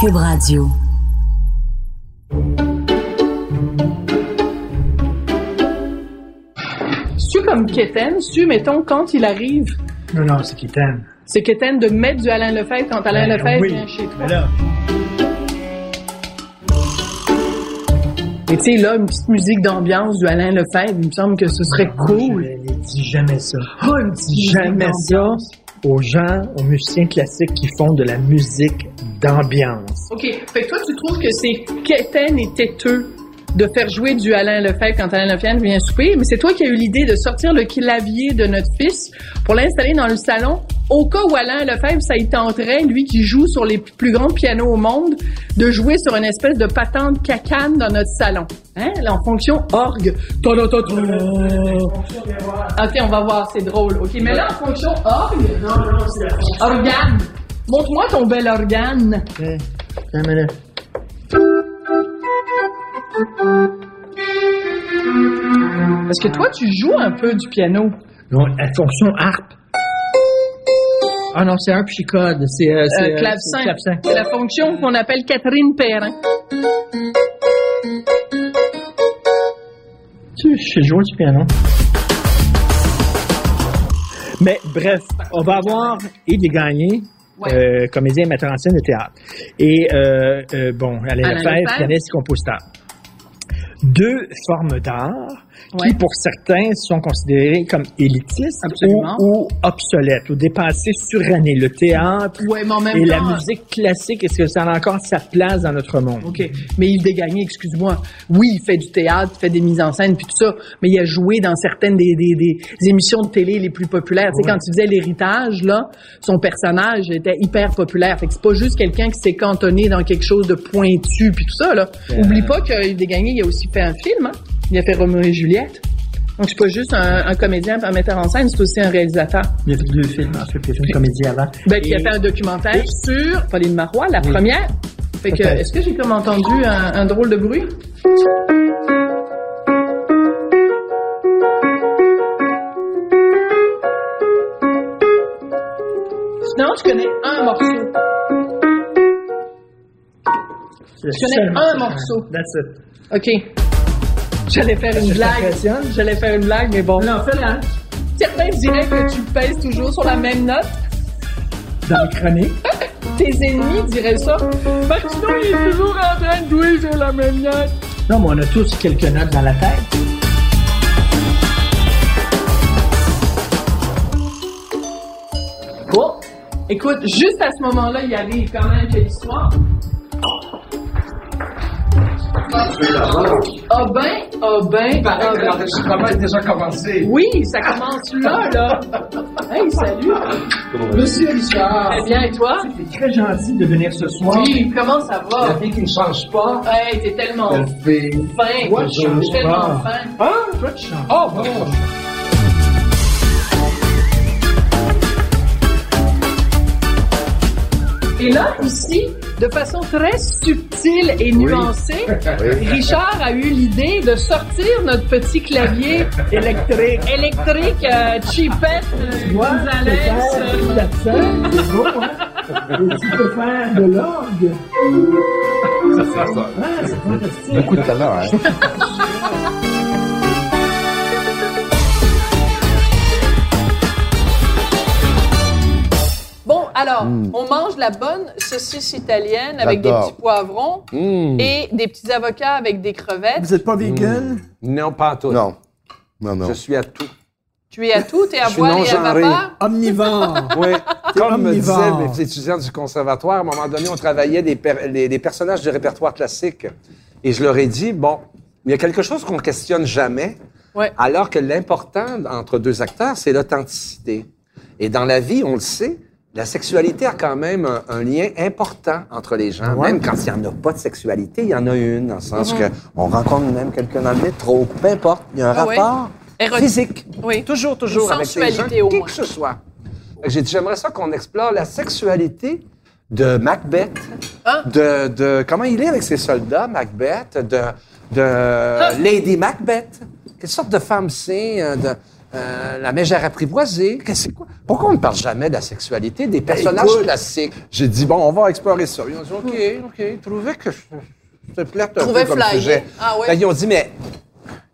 Cube Radio. Tu comme Kéten, tu mettons quand il arrive, Non, non, c'est Kitten. c'est Kéten de mettre du Alain Lefebvre quand Alain Ben, Lefebvre oui, vient chez toi. mais là, Et tu sais, là, une petite musique d'ambiance du Alain Lefebvre, il me semble que ce serait cool. Je ne dis jamais ça. Oh, dis musique jamais ça aux gens, aux musiciens classiques qui font de la musique d'ambiance. OK. Fait que toi, tu trouves que c'est Kéten et têteux de faire jouer du Alain Lefebvre quand Alain Lefebvre vient souper, mais c'est toi qui as eu l'idée de sortir le clavier de notre fils pour l'installer dans le salon au cas où Alain Lefebvre, ça y tenterait, lui qui joue sur les plus grands pianos au monde, de jouer sur une espèce de patente cacane dans notre salon. Hein? Là, en fonction orgue. Ta-da-ta-ta. OK, on va voir, c'est drôle. OK, mais là, en fonction orgue. Organe. Montre-moi ton bel organe. Eh, attends minute. Parce que toi, tu joues un peu du piano? Non, la fonction harpe. Ah non, c'est harpe chicode. C'est euh, c'est, Euh, euh, clavecin. c'est clavecin. C'est la fonction qu'on appelle Catherine Perrin. Tu je sais jouer du piano? Mais bref, on va avoir Yves Gagné, Ouais. euh, comédien et metteur en scène de théâtre. Et euh, euh, bon, Alain Alain Lefebvre, pianiste compositeur. Deux formes d'art Ouais. qui, pour certains, sont considérées comme élitistes ou, ou obsolètes, ou dépassées, surannées. Le théâtre Ouais, et la musique classique, est-ce que ça a encore sa place dans notre monde? OK. Mais Yves Desgagnés, excuse-moi. Oui, il fait du théâtre, il fait des mises en scène, puis tout ça. Mais il a joué dans certaines des, des, des émissions de télé les plus populaires. Tu sais, quand il faisait l'héritage, là, son personnage était hyper populaire. Fait que c'est pas juste quelqu'un qui s'est cantonné dans quelque chose de pointu, puis tout ça, là. Oublie pas que Yves Desgagnés, il a aussi fait un film, hein. Il a fait Roméo et Juliette. Donc, c'est pas juste un, un comédien, un metteur en scène, c'est aussi un réalisateur. Il a fait deux films, en fait, puis il a fait une comédie avant. Ben, qui a Et- fait un documentaire sur Pauline Marois, la Oui. première. Fait que, est-ce que j'ai comme entendu un, un drôle de bruit? Non, je connais un morceau. Je connais un morceau. That's it. OK. J'allais faire une blague. J'allais faire une blague, mais bon. Non, fais-la. Certains diraient que tu pèses toujours sur la même note. Dans les chroniques. Tes ennemis diraient ça. Parce que sinon, il est toujours en train de jouer sur la même note. Non, mais on a tous quelques notes dans la tête. Bon, écoute, juste à ce moment-là, il arrive quand même quelle Ah ben, ah ben, ah ben. l'enregistrement est déjà commencé. Oui, ça commence là, là. Hey, salut. Monsieur Richard. Très bien, et toi? C'est très gentil de venir ce soir. Oui, comment ça La va? fille qui ne change pas. Hey, t'es tellement fin. Moi, Je je suis tellement change fin. Ah, toi, tu chantes. Oh, bon. Et là, ici, de façon très subtile et nuancée, Richard a eu l'idée de sortir notre petit clavier Électrique. électrique euh, cheapette euh, Tu vois, tu peux Gonzalez, faire euh, c'est beau, hein? Et tu peux faire de l'orgue. Ça, ça, ça. Ah, c'est fantastique. Beaucoup de talent, hein? Alors, on mange la bonne saucisse italienne avec des petits poivrons Mmh. et des petits avocats avec des crevettes. Vous êtes pas vegan? Non, pas à tout. Non. Non, non. Je suis à tout. Tu es à tout, t'es à Je suis voile et à vapeur? Omnivore. Oui. Comme me disaient omnivore. mes étudiants du conservatoire, à un moment donné, on travaillait des, per- les- des personnages du répertoire classique. Et je leur ai dit, bon, il y a quelque chose qu'on questionne jamais, Ouais. alors que l'important entre deux acteurs, c'est l'authenticité. Et dans la vie, on le sait, la sexualité a quand même un, un lien important entre les gens. Ouais. Même quand il n'y en a pas de sexualité, il y en a une, dans le sens Mhm. que on rencontre même quelqu'un dans le métro, peu importe, il y a un Ah rapport physique. Oui. Toujours, toujours, Une avec les gens, sensualité, au qui moins. que ce soit. J'ai dit, j'aimerais ça qu'on explore la sexualité de Macbeth, Hein? de, de comment il est avec ses soldats, Macbeth, de, de Hein? Lady Macbeth. Quelle sorte de femme c'est? de euh, la mégère apprivoisée? Qu'est-ce que c'est quoi? Pourquoi on ne parle jamais de la sexualité des personnages écoute. classiques? J'ai dit, bon, on va explorer ça. Ils ont dit, OK, OK. Ils trouvaient que je, je te plate un Trouvaient peu comme flyé. sujet. Ah ouais. Fait qu'ils ont dit, mais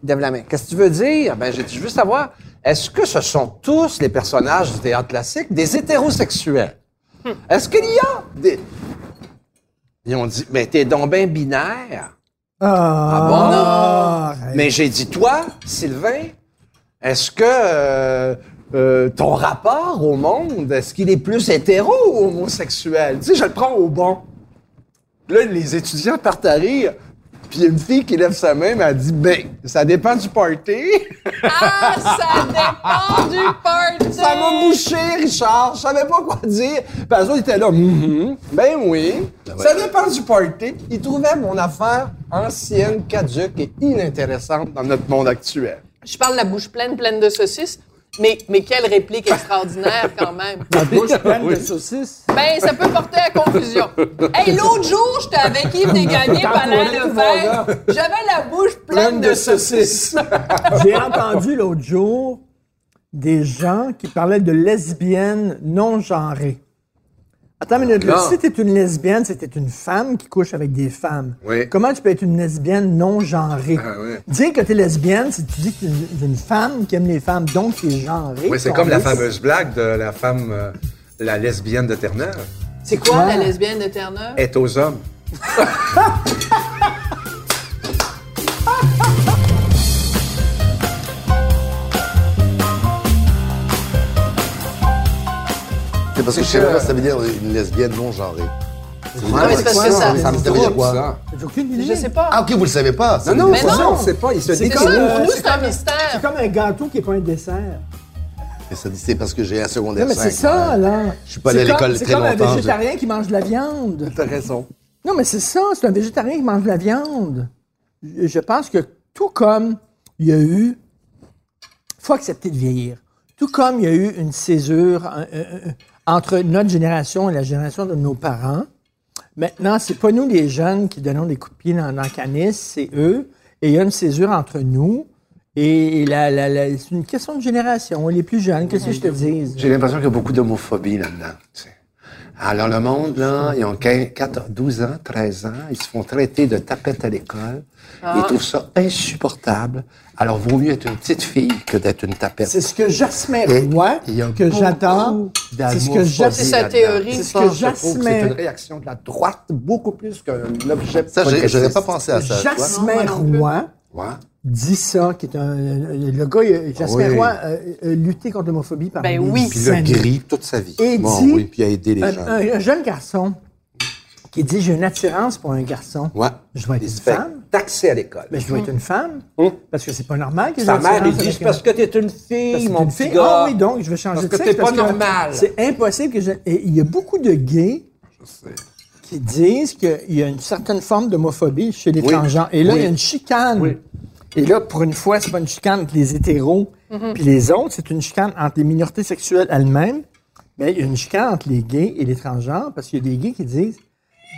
Lève la main. Qu'est-ce que tu veux dire? Ben, j'ai dit, je veux savoir, est-ce que ce sont tous les personnages du théâtre classique des hétérosexuels? Hmm. Est-ce qu'il y a des... Ils ont dit, mais t'es donc bien binaire. Ah, bon? Ah, Mais j'ai dit, toi, Sylvain, est-ce que euh, euh, ton rapport au monde, est-ce qu'il est plus hétéro ou homosexuel? Tu sais, je le prends au bon. Là, les étudiants partent à rire. Puis il y a une fille qui lève sa main, mais elle dit, ben, ça dépend du party. Ah, ça dépend du party! Ça m'a bouché, Richard. Je savais pas quoi dire. Puis eux autres, ils étaient là. Mhm. Ben oui. Ça dépend du party. Ils trouvaient mon affaire ancienne, caduque et inintéressante dans notre monde actuel. Je parle la bouche pleine, pleine de saucisses. Mais, mais quelle réplique extraordinaire quand même. La bouche pleine de saucisses? Ben, ça peut porter à confusion. Hey, l'autre jour, j'étais avec Yves Desgagnés pendant le verre. J'avais la bouche pleine, de, saucisses. J'ai entendu l'autre jour des gens qui parlaient de lesbiennes non genrées. Attends une minute, là. Si t'es une lesbienne, c'était une femme qui couche avec des femmes. Oui. Comment tu peux être une lesbienne non genrée? Ah oui. Dire que t'es lesbienne, c'est tu dis que t'es une, une femme qui aime les femmes, donc t'es genrée. Oui, c'est comme la fameuse blague de la femme, euh, la lesbienne de Terre-Neuve, C'est quoi la lesbienne de Terre-Neuve? est aux hommes. C'est parce que je sais pas ce que ça veut dire une lesbienne non genrée. Non, mais c'est parce que ça. Ça veut dire quoi? J'ai aucune idée. Je sais pas. Ah, ok, vous le savez pas. Non, non, Mais non. on sait pas. Il se C'est dit C'est comme- pour nous, c'est c'est un comme- mystère. C'est comme un gâteau qui n'est pas un dessert. Et ça dit, c'est parce que j'ai un secondaire Non, mais c'est 5, ça, là. Je suis pas allé à C'est comme- l'école C'est très comme un longtemps, je- végétarien qui mange de la viande. T'as raison. Non, mais c'est ça, c'est un végétarien qui mange de la viande. Je pense que tout comme il y a eu. faut accepter de vieillir. Tout comme il y a eu une césure entre notre génération et la génération de nos parents, maintenant, c'est pas nous les jeunes qui donnons des coups de pied dans, dans le canis, c'est eux. Et il y a une césure entre nous. Et la, la- la- c'est une question de génération. Les plus jeunes, qu'est-ce que je te dis? J'ai l'impression qu'il y a beaucoup d'homophobie là-dedans. tu sais. Alors, le monde, là, ils ont 15, 14, 12 ans, 13 ans, ils se font traiter de tapettes à l'école. Ils trouvent ça insupportable. Alors, vaut mieux être une petite fille que d'être une tapette. C'est ce que Jasmin Et Roy, il y a que j'adore. C'est ce que C'est sa théorie. C'est ce que je Jasmin- C'est une réaction de la droite beaucoup plus qu'un objet Ça, progressiste. j'aurais pas pensé à ça. Jasmin. Roy dit ça, qui est un. Le gars, Jasmin Oui. Roy a lutté contre l'homophobie par Ben oui. Puis il a années. gris toute sa vie. Et bon, dit- oui, puis a aidé les Un, gens. un- un jeune garçon qui dit J'ai une attirance pour un garçon. Ouais. Je dois être une femme. Taxer à l'école. Mais je dois être une femme. Hum. Parce que c'est pas normal que j'ai Sa une mère, il dit, parce que t'es une Parce fille, que mon une petit fille. gars. Ah oui, donc je vais changer Parce de que sexe. t'es pas normal. C'est impossible que je. Et il y a beaucoup de gays qui disent qu'il y a une certaine forme d'homophobie chez les Oui. transgenres. Et là, Oui. il y a une chicane. Oui. Et là, pour une fois, c'est pas une chicane entre les hétéros puis les autres, c'est une chicane entre les minorités sexuelles elles-mêmes. Mais il y a une chicane entre les gays et les transgenres parce qu'il y a des gays qui disent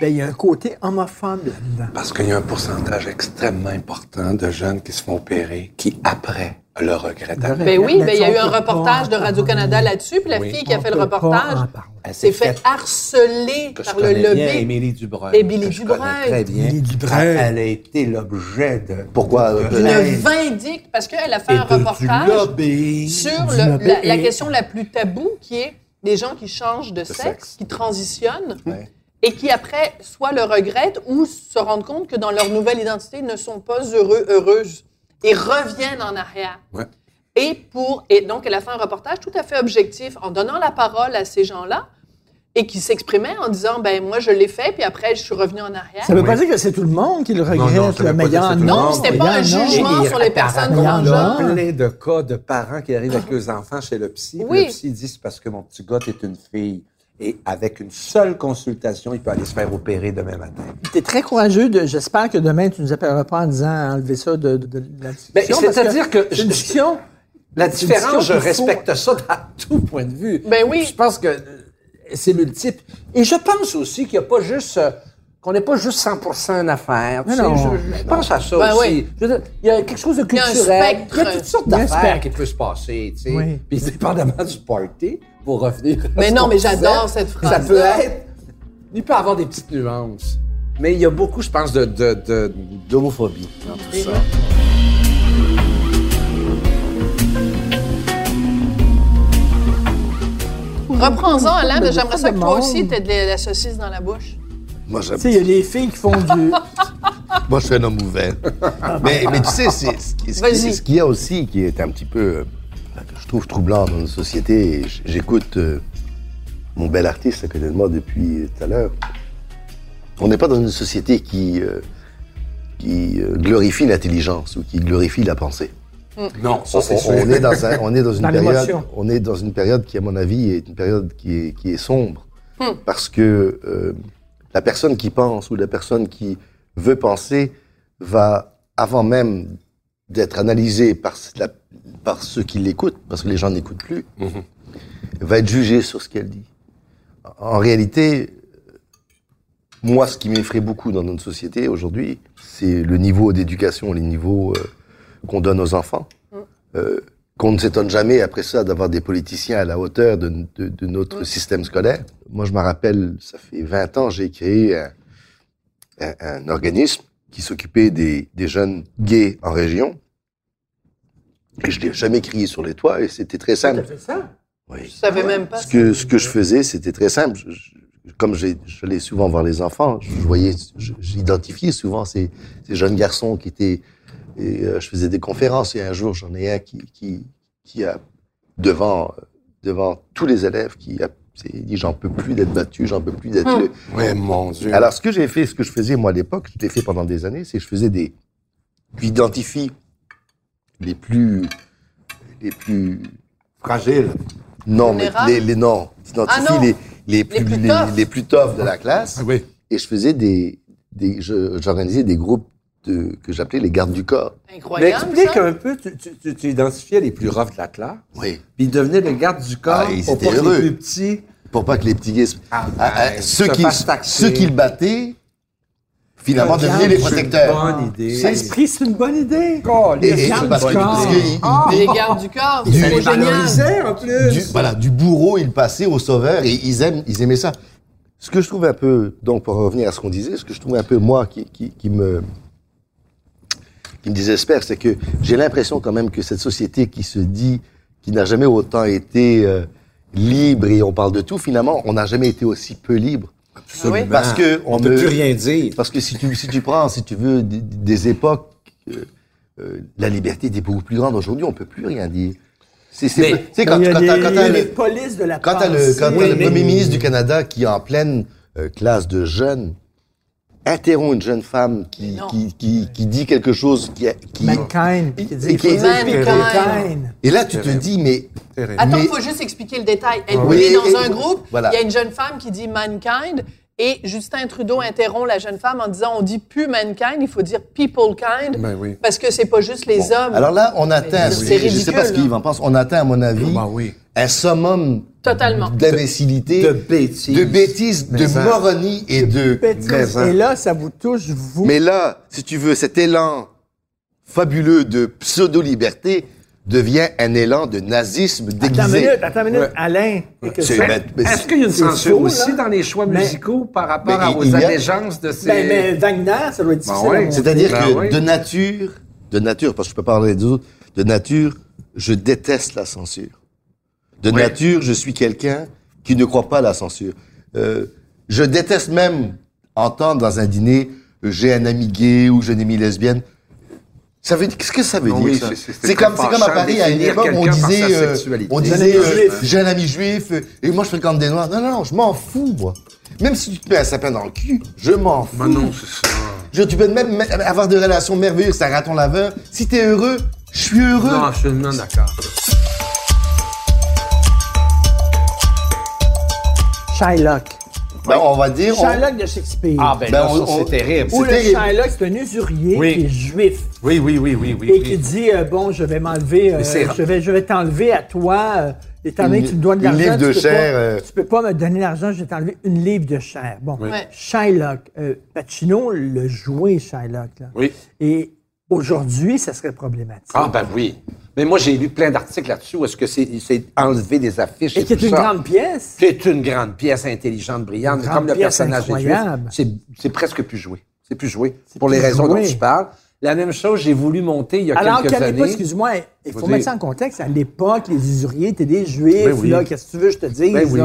ben il y a un côté homophobe là-dedans. Parce qu'il y a un pourcentage extrêmement important de jeunes qui se font opérer, qui après le regrettent. Ben oui, ben il y a eu un reportage de Radio-Canada là-dessus, puis la Oui. fille qui a On fait le reportage s'est fait harceler que je par le bien, lobby. Émilie Dubreuil. Émilie que je Dubreuil. connais très bien. Émilie Dubreuil. Elle, elle a été l'objet de... Pourquoi? de Une plainte vindicte, parce qu'elle a fait et un reportage lobbying. sur le- lobby la, la et- question la plus taboue, qui est des gens qui changent de, sexe, sexe. qui transitionnent, Ouais. Et qui après soit le regrettent ou se rendent compte que dans leur nouvelle identité ils ne sont pas heureux, heureuses, et reviennent en arrière. Ouais. Et, pour, et donc, elle a fait un reportage tout à fait objectif en donnant la parole à ces gens-là et qui s'exprimaient en disant ben moi je l'ai fait puis après je suis revenue en arrière. Ça veut Oui. pas dire que c'est tout le monde qui le regrette, non, veut là, mais non, monde. c'était pas un a. jugement Et sur les personnes apparemment, il y a. transgenres. plein de cas de parents qui arrivent avec leurs enfants chez le psy. Oui. Le psy dit c'est parce que mon petit gars, t'es une fille. Et avec une seule consultation, il peut aller se faire opérer demain matin. T'es très courageux. De, j'espère que demain, tu nous appelleras pas en disant enlever ça de, de, de la discussion. Ben, parce c'est-à-dire que c'est une je- discussion. La différence, je discussion faut- respecte ça à tout point de vue. Ben oui. Je pense que euh, c'est multiple. Et je pense aussi qu'il n'y a pas juste... euh, qu'on n'est pas juste 100 une affaire. tu sais, non. je, je pense à ça Ben aussi. oui. Je veux dire, il y a quelque chose de y a un culturel. spectre. Il y a toutes sortes Il d'affaires qui peuvent se passer. Tu sais. Oui. Puis dépendamment du party, pour revenir Mais non, mais j'adore cette Ça phrase-là. peut être... Il peut avoir des petites nuances. Mais il y a beaucoup, je pense, de, de, de- d'homophobie dans tout ça. Reprends-en, Alain, j'aimerais ça que toi aussi, t'aies de la saucisse dans la bouche. Moi, j'aime Tu sais, il y a des filles qui font du. Moi, je suis un homme ouvert. mais, mais tu sais, c'est, ce qu'il y a aussi qui est un petit peu, euh, que je trouve troublant dans notre société, j'écoute euh, mon bel artiste à côté de moi depuis tout à l'heure. On n'est pas dans une société qui, euh, qui euh, glorifie l'intelligence ou qui glorifie la pensée. Non, ça, c'est on, sûr. on est dans un- on est dans une Dans période, on est dans une période qui, à mon avis, est une période qui est, qui est sombre, parce que euh, la personne qui pense ou la personne qui veut penser va, avant même d'être analysée par, la- par ceux qui l'écoutent, parce que les gens n'écoutent plus, va être jugée sur ce qu'elle dit. En réalité, moi, ce qui m'effraie beaucoup dans notre société aujourd'hui, c'est le niveau d'éducation, les niveaux euh, qu'on donne aux enfants. Euh, qu'on ne s'étonne jamais après ça d'avoir des politiciens à la hauteur de, de- de notre système scolaire. Moi, je me rappelle, ça fait 20 ans, j'ai créé un, un- un organisme qui s'occupait des, des jeunes gays en région. Et je l'ai jamais crié sur les toits et c'était très simple. fait ça? Oui. Je savais même pas. Ce que, ce que je faisais, c'était très simple. Je- je- comme j'allais souvent voir les enfants, je voyais, j'identifiais souvent ces, ces jeunes garçons qui étaient. Et euh, je faisais des conférences et un jour, j'en ai un qui, qui, qui a, devant, devant tous les élèves, qui a s'est dit J'en peux plus d'être battu, j'en peux plus d'être. Ouais, mon Dieu. Alors, ce que j'ai fait, ce que je faisais moi à l'époque, je l'ai fait pendant des années, c'est que je faisais des. J'identifie les plus. Les plus. fragile. Non, mais les, les non. J'identifie Ah non. les, les plus, plus les, toughs. les plus toughs de la classe. Ah oui. Et je faisais des. des J'organisais des groupes de, que j'appelais les gardes du corps. Mais Incroyable, explique ça. un peu, tu, tu, tu- tu identifiais les plus roughs de la classe, Oui. puis ils devenaient le garde du corps Ah, ils pour étaient pas que heureux. les plus petits... Pour pas que les petits gays. Ah, Ah, ah, ben, ceux, se qui, ceux qui le battaient, finalement, devenaient les C'est une protecteurs. bonne idée. L'esprit, c'est une bonne idée. Et, et- gardes parce du que, corps. parce que il- Ah, Les gardes du corps, Du- les valorisait, en plus. du, voilà, du bourreau, il passait au sauveur et ils aiment, ils aimaient ça. Ce que je trouve un peu, donc pour revenir à ce qu'on disait, ce que je trouve un peu moi qui, qui, qui me qui me désespère, c'est que j'ai l'impression quand même que cette société qui se dit, qui n'a jamais autant été euh, libre et on parle de tout, finalement, on n'a jamais été aussi peu libre. Absolument. Parce que on on peut ne- plus rien dire. Parce que si tu, si tu prends, si tu veux, des, des époques, euh, euh, la liberté était beaucoup plus grande. Aujourd'hui, on peut plus rien dire. C'est, quand, quand quand il y a t'as des le- polices de la quand t'as le, quand le premier ministre du Canada qui, en pleine euh, classe de jeunes, interrompt une jeune femme qui, qui, qui, qui dit quelque chose qui, a- qui Mankind. Qui dit Et qui- Mankind. et là tu te dis mais Attends, il faut juste expliquer le détail. Elle Oui, est dans et- un groupe, voilà. il y a une jeune femme qui dit mankind et Justin Trudeau interrompt la jeune femme en disant on dit plus mankind, il faut dire people kind Ben oui. parce que c'est pas juste les hommes. alors là on atteint je, c'est je sais pas ce ridicule, qu'Yves en pense on atteint à mon avis Ben oui. un summum Totalement. d'imbécilité De bêtises. de bêtises de Mais ça- moronie et de hein. Et là, ça vous touche, vous. Mais là, si tu veux, cet élan fabuleux de pseudo-liberté devient un élan de nazisme Attends une déguisé. minute, attends une minute. Ouais. Alain. ben, ben, Est-ce qu'il y a une censure faux, aussi là? dans les choix Mais- musicaux par rapport Mais à- aux a- allégeances de ces... Ben, mais Wagner, ça doit être difficile. ouais. monter. C'est-à-dire Ben que de nature, de nature, parce que je peux parler des autres, de nature, je déteste la censure. De Oui. nature, je suis quelqu'un qui ne croit pas à la censure. Euh, je déteste même entendre dans un dîner, euh, j'ai un ami gay ou j'ai une amie lesbienne. Ça veut dire, qu'est-ce que ça veut Non, dire, oui, c'est- comme, c'est comme à Paris, à une époque, on disait, sa euh, on disait, euh, j'ai un ami juif, et moi je fréquente des noirs. Non, non, je m'en fous, moi. Même si tu te mets un sapin dans le cul, je m'en fous. Ben non, c'est ça. Je, tu peux même me- avoir des relations merveilleuses, un raton laveur. Si t'es heureux, je suis heureux. Non, je suis non d'accord. Shylock. Ben, on va dire. on- Shylock de Shakespeare. Ah, ben, Ben, on- c'est terrible. Ou le terrible. Shylock, c'est un usurier Oui. qui est juif. Oui, oui, oui, oui, oui. et oui. qui dit euh, bon je vais m'enlever euh, je vais je vais t'enlever à toi euh, étant donné Une- que tu me dois de une l'argent livre de tu peux chair, pas, euh. tu peux pas me donner l'argent je vais t'enlever une livre de chair bon. Shylock euh, Pacino le jouait Shylock là. Oui. et aujourd'hui ça serait problématique Ah, ben oui. Mais moi, j'ai lu plein d'articles là-dessus où est-ce que c'est c'est enlevé des affiches. et qui est une ça. grande pièce C'est une grande pièce intelligente, brillante. Une Comme le personnage est juif, incroyable. c'est c'est presque plus joué. C'est plus joué. Pour les raisons dont tu parles. La même chose, j'ai voulu monter il y a alors quelques qu'à l'époque, années. excuse-moi, il faut mettre ça en contexte. À l'époque, les usuriers étaient des juifs. Ben oui. là, qu'est-ce que tu veux que je te dise? Ben oui.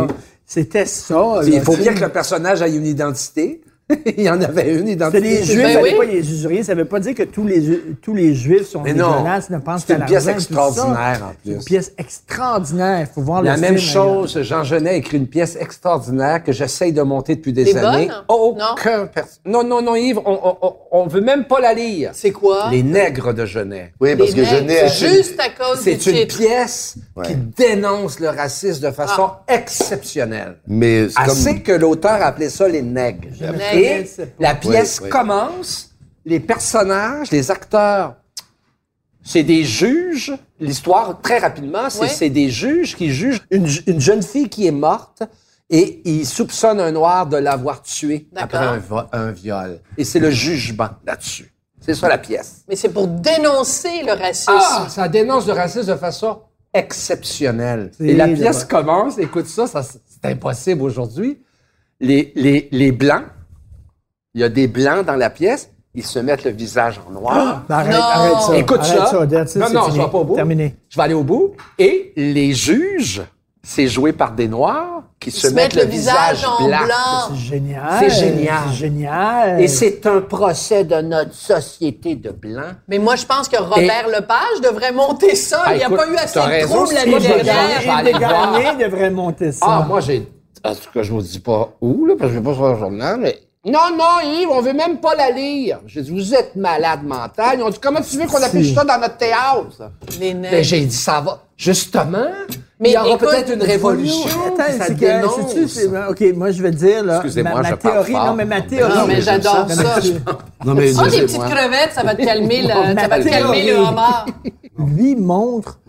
C'était ça. Il faut bien que le personnage ait une identité. il y en avait une identité. les juifs, Ben oui. l'époque, les usuriers. Ça veut pas dire que tous les, tous les juifs sont Mais non, dégueulasses, ne pensent c'est qu'à une pièce l'argent et tout ça. extraordinaire, en C'est une plus. pièce extraordinaire. Il faut voir La le même film, chose, Jean Genet a écrit une pièce extraordinaire que j'essaye de monter depuis des années. bonne? Aucun pers- non, non, non, Yves, on, on veut même pas la lire. C'est quoi? Les Nègres de Genet. Oui, parce Les que C'est juste à cause du C'est une titre. pièce Ouais. qui dénonce le racisme de façon exceptionnelle. Mais c'est Assez comme. que l'auteur a appelé ça les nègres. Nègres. Et la pièce Oui, oui. commence, les personnages, les acteurs, c'est des juges. L'histoire, très rapidement, c'est Oui. des juges qui jugent une, une jeune fille qui est morte et ils soupçonnent un noir de l'avoir tuée après un, viol. Et c'est le jugement là-dessus. C'est ça la pièce. Mais c'est pour dénoncer le racisme. Ah, ça dénonce le racisme de façon exceptionnelle. Et la pièce commence, écoute ça, ça c'est impossible aujourd'hui. Les, les, les blancs, il y a des blancs dans la pièce, ils se mettent le visage en noir. Ben, arrête, Non. arrête ça. Écoute arrête ça. non, non, fini. je vais pas au bout. Terminé. Je vais aller au bout. Et les juges, c'est joué par des noirs qui se, se mettent le visage en blanc. C'est génial. C'est génial. C'est génial. Et c'est un procès de notre société de blancs. Mais moi, je pense que Robert Lepage devrait monter ça. Ah, Il n'y a pas eu assez de raison, troubles l'année dernière. voir. Desgagnés devrait monter ça. Ah, moi, j'ai. En tout cas, je vous dis pas où, là, parce que je vais pas sur le journal, mais. Non, non, Yves, on veut même pas la lire. J'ai dit, vous êtes malade mental. Ils ont dit, comment tu veux qu'on affiche ça dans notre théâtre? Les Ben, nègres. j'ai dit, ça va. Justement, Mais il y aura peut-être une révolution. Attends, ça c'est que, dénonce. sais-tu, c'est- OK, moi, je vais te dire, là, Excusez-moi, ma, ma théorie, non, mais ma théorie... Non, mais j'adore Non, ça. mais tu- Non, mais. Ah, des petites crevettes, ça va te calmer, le, ça va te calmer le homard. lui montre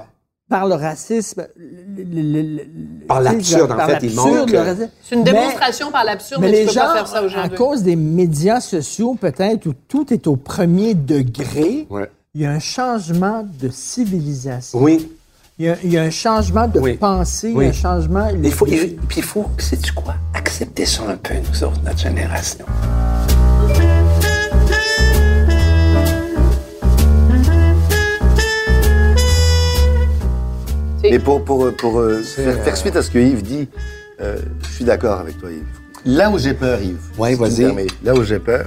par le racisme. le- le- le- le- Par tu l'absurde, en par fait, il l'absurde, montre le que- racisme. C'est une Mais- démonstration par l'absurde, Mais mais, tu les peux gens, pas faire ça à cause des médias sociaux, peut-être, où tout est au premier degré, Ouais. il y a un changement de civilisation. Oui. Il, y a, il y a un changement de Oui. pensée, Oui. un changement... Il faut, il- puis il faut, sais-tu quoi? Accepter ça un peu, nous autres, notre génération. Mais pour, pour, pour euh, faire, euh, faire suite à ce que Yves dit, euh, je suis d'accord avec toi, Yves. Là où j'ai peur, Yves, me vas-y. là où j'ai peur,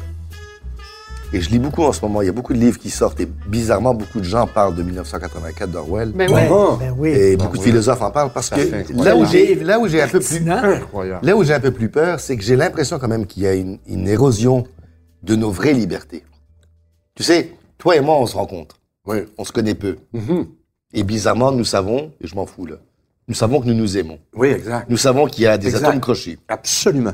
et je lis beaucoup en ce moment, il y a beaucoup de livres qui sortent, et bizarrement, beaucoup de gens parlent de 1984 d'Orwell. Ben oui. Ouais, Ah. ben oui. Et beaucoup de oui. philosophes en parlent parce que là où j'ai là où j'ai un peu plus là où j'ai un peu plus peur, c'est que j'ai l'impression quand même qu'il y a une, une érosion de nos vraies libertés. Tu sais, toi et moi, on se rencontre. Oui. On se connaît peu. Mhm. Et bizarrement, nous savons, et je m'en fous là, nous savons que nous nous aimons. Oui, exact. Nous savons qu'il y a des Exact. atomes crochés. Absolument.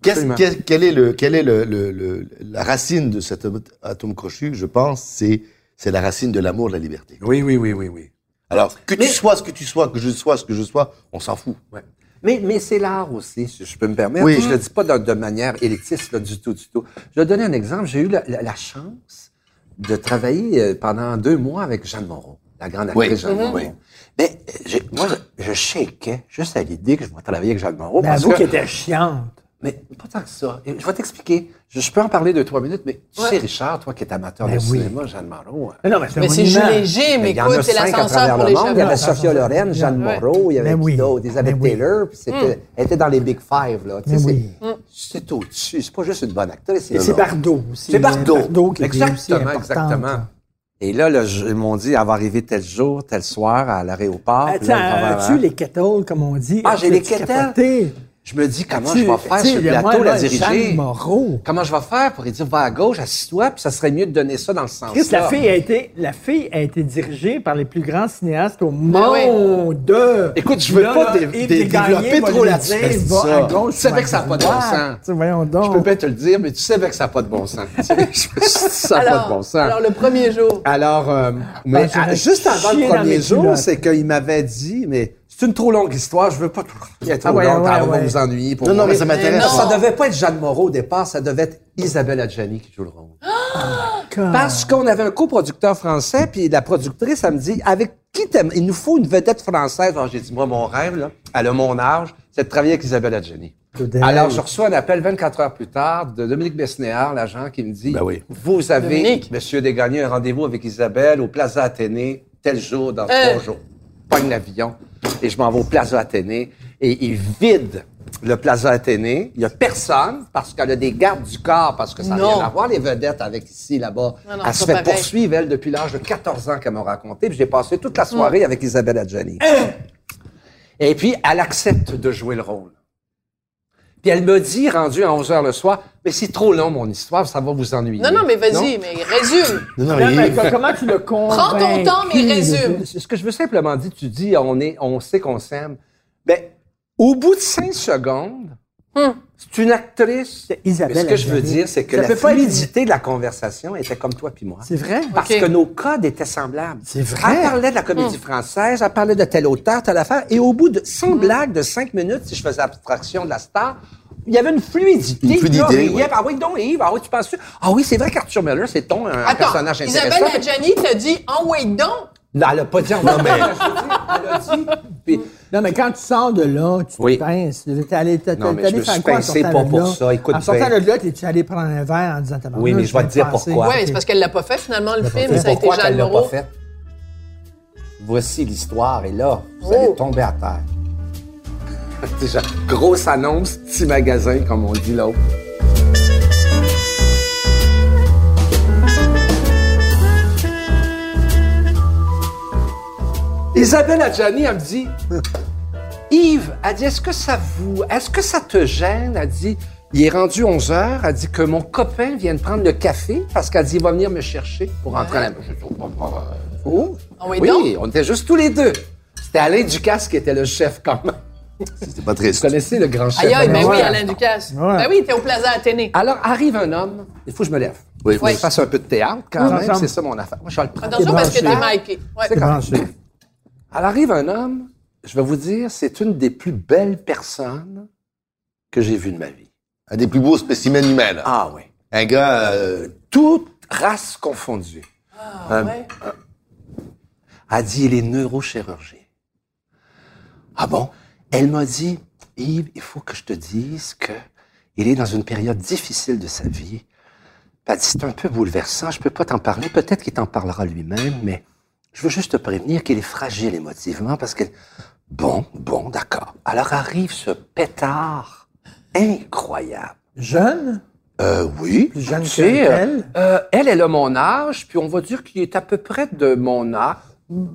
Qu'est-ce- Absolument. quel, quel est, le, quel est le, le- le- la racine de cet atome- crochu? Je pense c'est c'est la racine de l'amour de la liberté. Oui, oui, oui, oui, oui. Alors, que Mais- tu sois ce que tu sois, que je sois ce que je sois, on s'en fout. Ouais. Mais, mais c'est l'art aussi, si je peux me permettre. Oui. Je ne le dis pas de, de manière élitiste là, du tout, du tout. Je vais donner un exemple. J'ai eu la, la- la chance de travailler euh, pendant deux mois avec Jeanne Moreau, la grande actrice Oui. Jeanne Mhm. Moreau. Mais euh, j'ai- moi, je, shakeais juste à l'idée que je vais travailler avec Jeanne Moreau. Mais parce que- qu'elle était chiante. Mais pas tant que ça. Et je vais t'expliquer. Je, je peux en parler deux, trois minutes, mais tu Ouais. sais, Richard, toi qui es amateur Ben de oui. cinéma, Jeanne Moreau. euh, Mais non, mais c'est Mais. Jules Léger, mais il y en a écoute, c'est cinq à l'ascenseur travers pour le les monde. Il y avait. Sophia Loren, Jeanne Ouais. Moreau, il y avait Mais oui. qui d'autre? Elisabeth Mais oui. Taylor, puis c'était, elle était dans les Big Five, là. Tu sais, Mais c'est- oui. C'est au-dessus. C'est pas juste une bonne actrice. Et c'est Bardot aussi. C'est Bardot. qui aussi Exactement, importante. exactement. Et là, je- ils m'ont dit, elle va arriver tel jour, tel soir à l'aéroport. Attends, va- as-tu les kettles, comme on dit? Ah, j'ai les kettles? Je me dis, comment Tu- je vais faire ce le- plateau, moi, la diriger? Comment je vais faire pour lui dire, va à gauche, assis-toi, puis ça serait mieux de donner ça dans le sens Chris, la fille a été, la fille a été dirigée par les plus grands cinéastes au Ben oui. monde. Écoute, je veux Là, pas dé- dé- Desgagnés développer trop là-dessus, mais Tu savais va que ça n'a pas de bon sens. Je peux bien te le dire, mais tu savais que ça n'a pas de bon sens. Ça n'a pas Alors, de bon sens. alors, le premier jour. Alors, euh, mais je vais ah, juste avant le premier jour, c'est qu'il m'avait dit, mais c'est une trop longue histoire, je veux pas tout. Il est trop Ah ouais, long, ouais, on va ouais. vous ennuyer. Pour Non, non, mais ça m'intéresse. Ça devait pas être Jeanne Moreau au départ, ça devait être Isabelle Adjani qui joue le rôle. Parce qu'on avait un coproducteur français, puis la productrice, elle me dit, avec qui t'aimes? Il nous faut une vedette française. Alors j'ai dit, moi, mon rêve, là, elle a mon âge, c'est de travailler avec Isabelle Adjani. Alors, je reçois un appel 24 heures plus tard de Dominique Besnéard, l'agent, qui me dit, Ben oui. vous avez, Dominique. Monsieur Desgagnés, un rendez-vous avec Isabelle au Plaza Athénée, tel jour, dans Euh. trois jours. Pogne l'avion, et je m'en vais au Plaza Athénée, et il vide le Plaza Athénée. Il y a personne, parce qu'elle a des gardes du corps, parce que ça n'a rien à voir, les vedettes avec ici, là-bas. Elle se fait pareil. poursuivre, elle, depuis l'âge de 14 ans qu'elle m'a raconté, puis j'ai passé toute la Mm. soirée avec Isabelle Adjani. Et puis, elle accepte de jouer le rôle. Puis elle me dit, rendu à 11 heures le soir, mais c'est trop long, mon histoire, ça va vous ennuyer. Non, non, mais vas-y, mais résume. Non, non, Non, mais comment tu le convaincs? Prends ton temps, mais résume. Ce que je veux simplement dire, tu dis, on, est, on sait qu'on s'aime. Ben, au bout de cinq secondes, Hum. c'est une actrice. C'est Isabelle Mais ce que je veux dire, c'est que Ça la être- fluidité de la conversation était comme toi puis moi. C'est vrai? Parce que nos codes étaient semblables. C'est vrai. Elle parlait de la comédie française, elle parlait de tel auteur, telle affaire, et au bout de, sans blague, de cinq minutes, si je faisais abstraction de la star, il y avait une fluidité. Une fluidité, oui. Ah oui, donc Yves, ah oui, tu penses Ah oui, c'est vrai qu'Arthur Miller, c'est ton un Attends, personnage intéressant. Isabelle Adjani t'a dit, en wait donc. Non, elle a pas dit en non, mais... Elle a dit, puis- Non, mais quand tu sors de là, tu Oui. te pinces. T'es allé, t'es Non, mais je me suis pincé pas de pour là? ça. Écoute En sortant bien. de là, t'es-tu allé prendre un verre en disant Oui, mais je vais te dire pourquoi. Oui, c'est parce qu'elle l'a pas fait finalement, le film. Mais Ça a été pas fait? Voici l'histoire, et là, vous Oh. allez tomber à terre. Déjà, grosse annonce, petit magasin, comme on dit l'autre. Isabelle Adjani, elle me dit, Yves, elle dit, est-ce que ça vous, est-ce que ça te gêne? Elle dit, il est rendu 11 heures. Elle dit que mon copain vient de prendre le café parce qu'elle dit, il va venir me chercher pour rentrer à la maison. Je dis, oh. Ah oui, Oui, on était juste tous les deux. C'était Alain Ducasse qui était le chef quand même. c'était pas Vous triste. connaissez le grand chef. Aïe, aïe, ben oui, Alain Ducasse. Ouais. Ben oui, t'es au Plaza Athénée. Alors, arrive un homme. Il faut que je me lève. Oui, Il faut oui. que je fasse un peu de théâtre quand Oui, même. C'est ça mon affaire. Moi, je vais le prendre. Attention parce que t'es. Mikey. Ouais. C'est Alors, arrive un homme, je vais vous dire, c'est une des plus belles personnes que j'ai vues de ma vie. Un des plus beaux spécimens humains, là. Ah oui. Un gars, euh, Toute race confondue. Ah, ouais. a dit il est neurochirurgien. Ah bon? Elle m'a dit, Yves, il faut que je te dise que il est dans une période difficile de sa vie. Elle dit, c'est un peu bouleversant, je peux pas t'en parler, peut-être qu'il t'en parlera lui-même, mais je veux juste te prévenir qu'il est fragile émotivement parce que... Bon, bon, d'accord. Alors arrive ce pétard incroyable. Jeune? Euh, oui. Plus jeune Tu que sais, euh, elle? euh, elle, elle a mon âge, puis on va dire qu'il est à peu près de mon âge. Il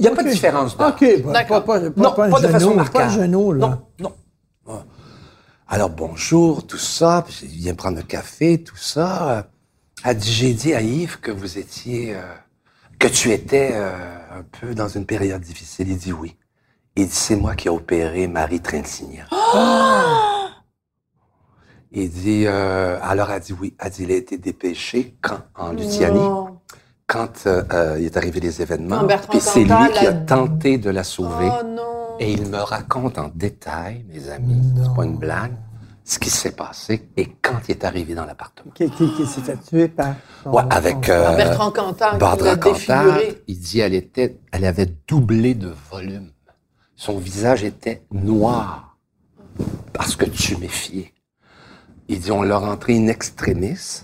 n'y a pas de différence d'âge. OK, D'accord. pas, pas, pas, Non, pas, de façon marquante. Pas un genou, là. Non, non. Alors, bonjour, tout ça. Puis il vient prendre le café, tout ça. J'ai dit à Yves que vous étiez, euh, que tu étais euh, un peu dans une période difficile. Il dit oui. Il dit, c'est moi qui ai opéré Marie Trintignant. Il dit, euh, alors elle dit oui. Elle dit, il a été dépêché quand, en Luthianie, Non. quand euh, euh, il est arrivé les événements. Puis c'est lui qui a a- tenté de la sauver. Oh non. Et il me raconte en détail, mes amis, c'est pas une blague, ce qui s'est passé et quand il est arrivé dans l'appartement. Qui, qui, qui s'est fait tuer par. son- Ouais, avec son- euh, Bertrand Cantat l'a Cantat, défiguré. il dit elle était, elle avait doublé de volume. Son visage était noir parce que tu méfiais. Il dit on l'a rentré in extremis.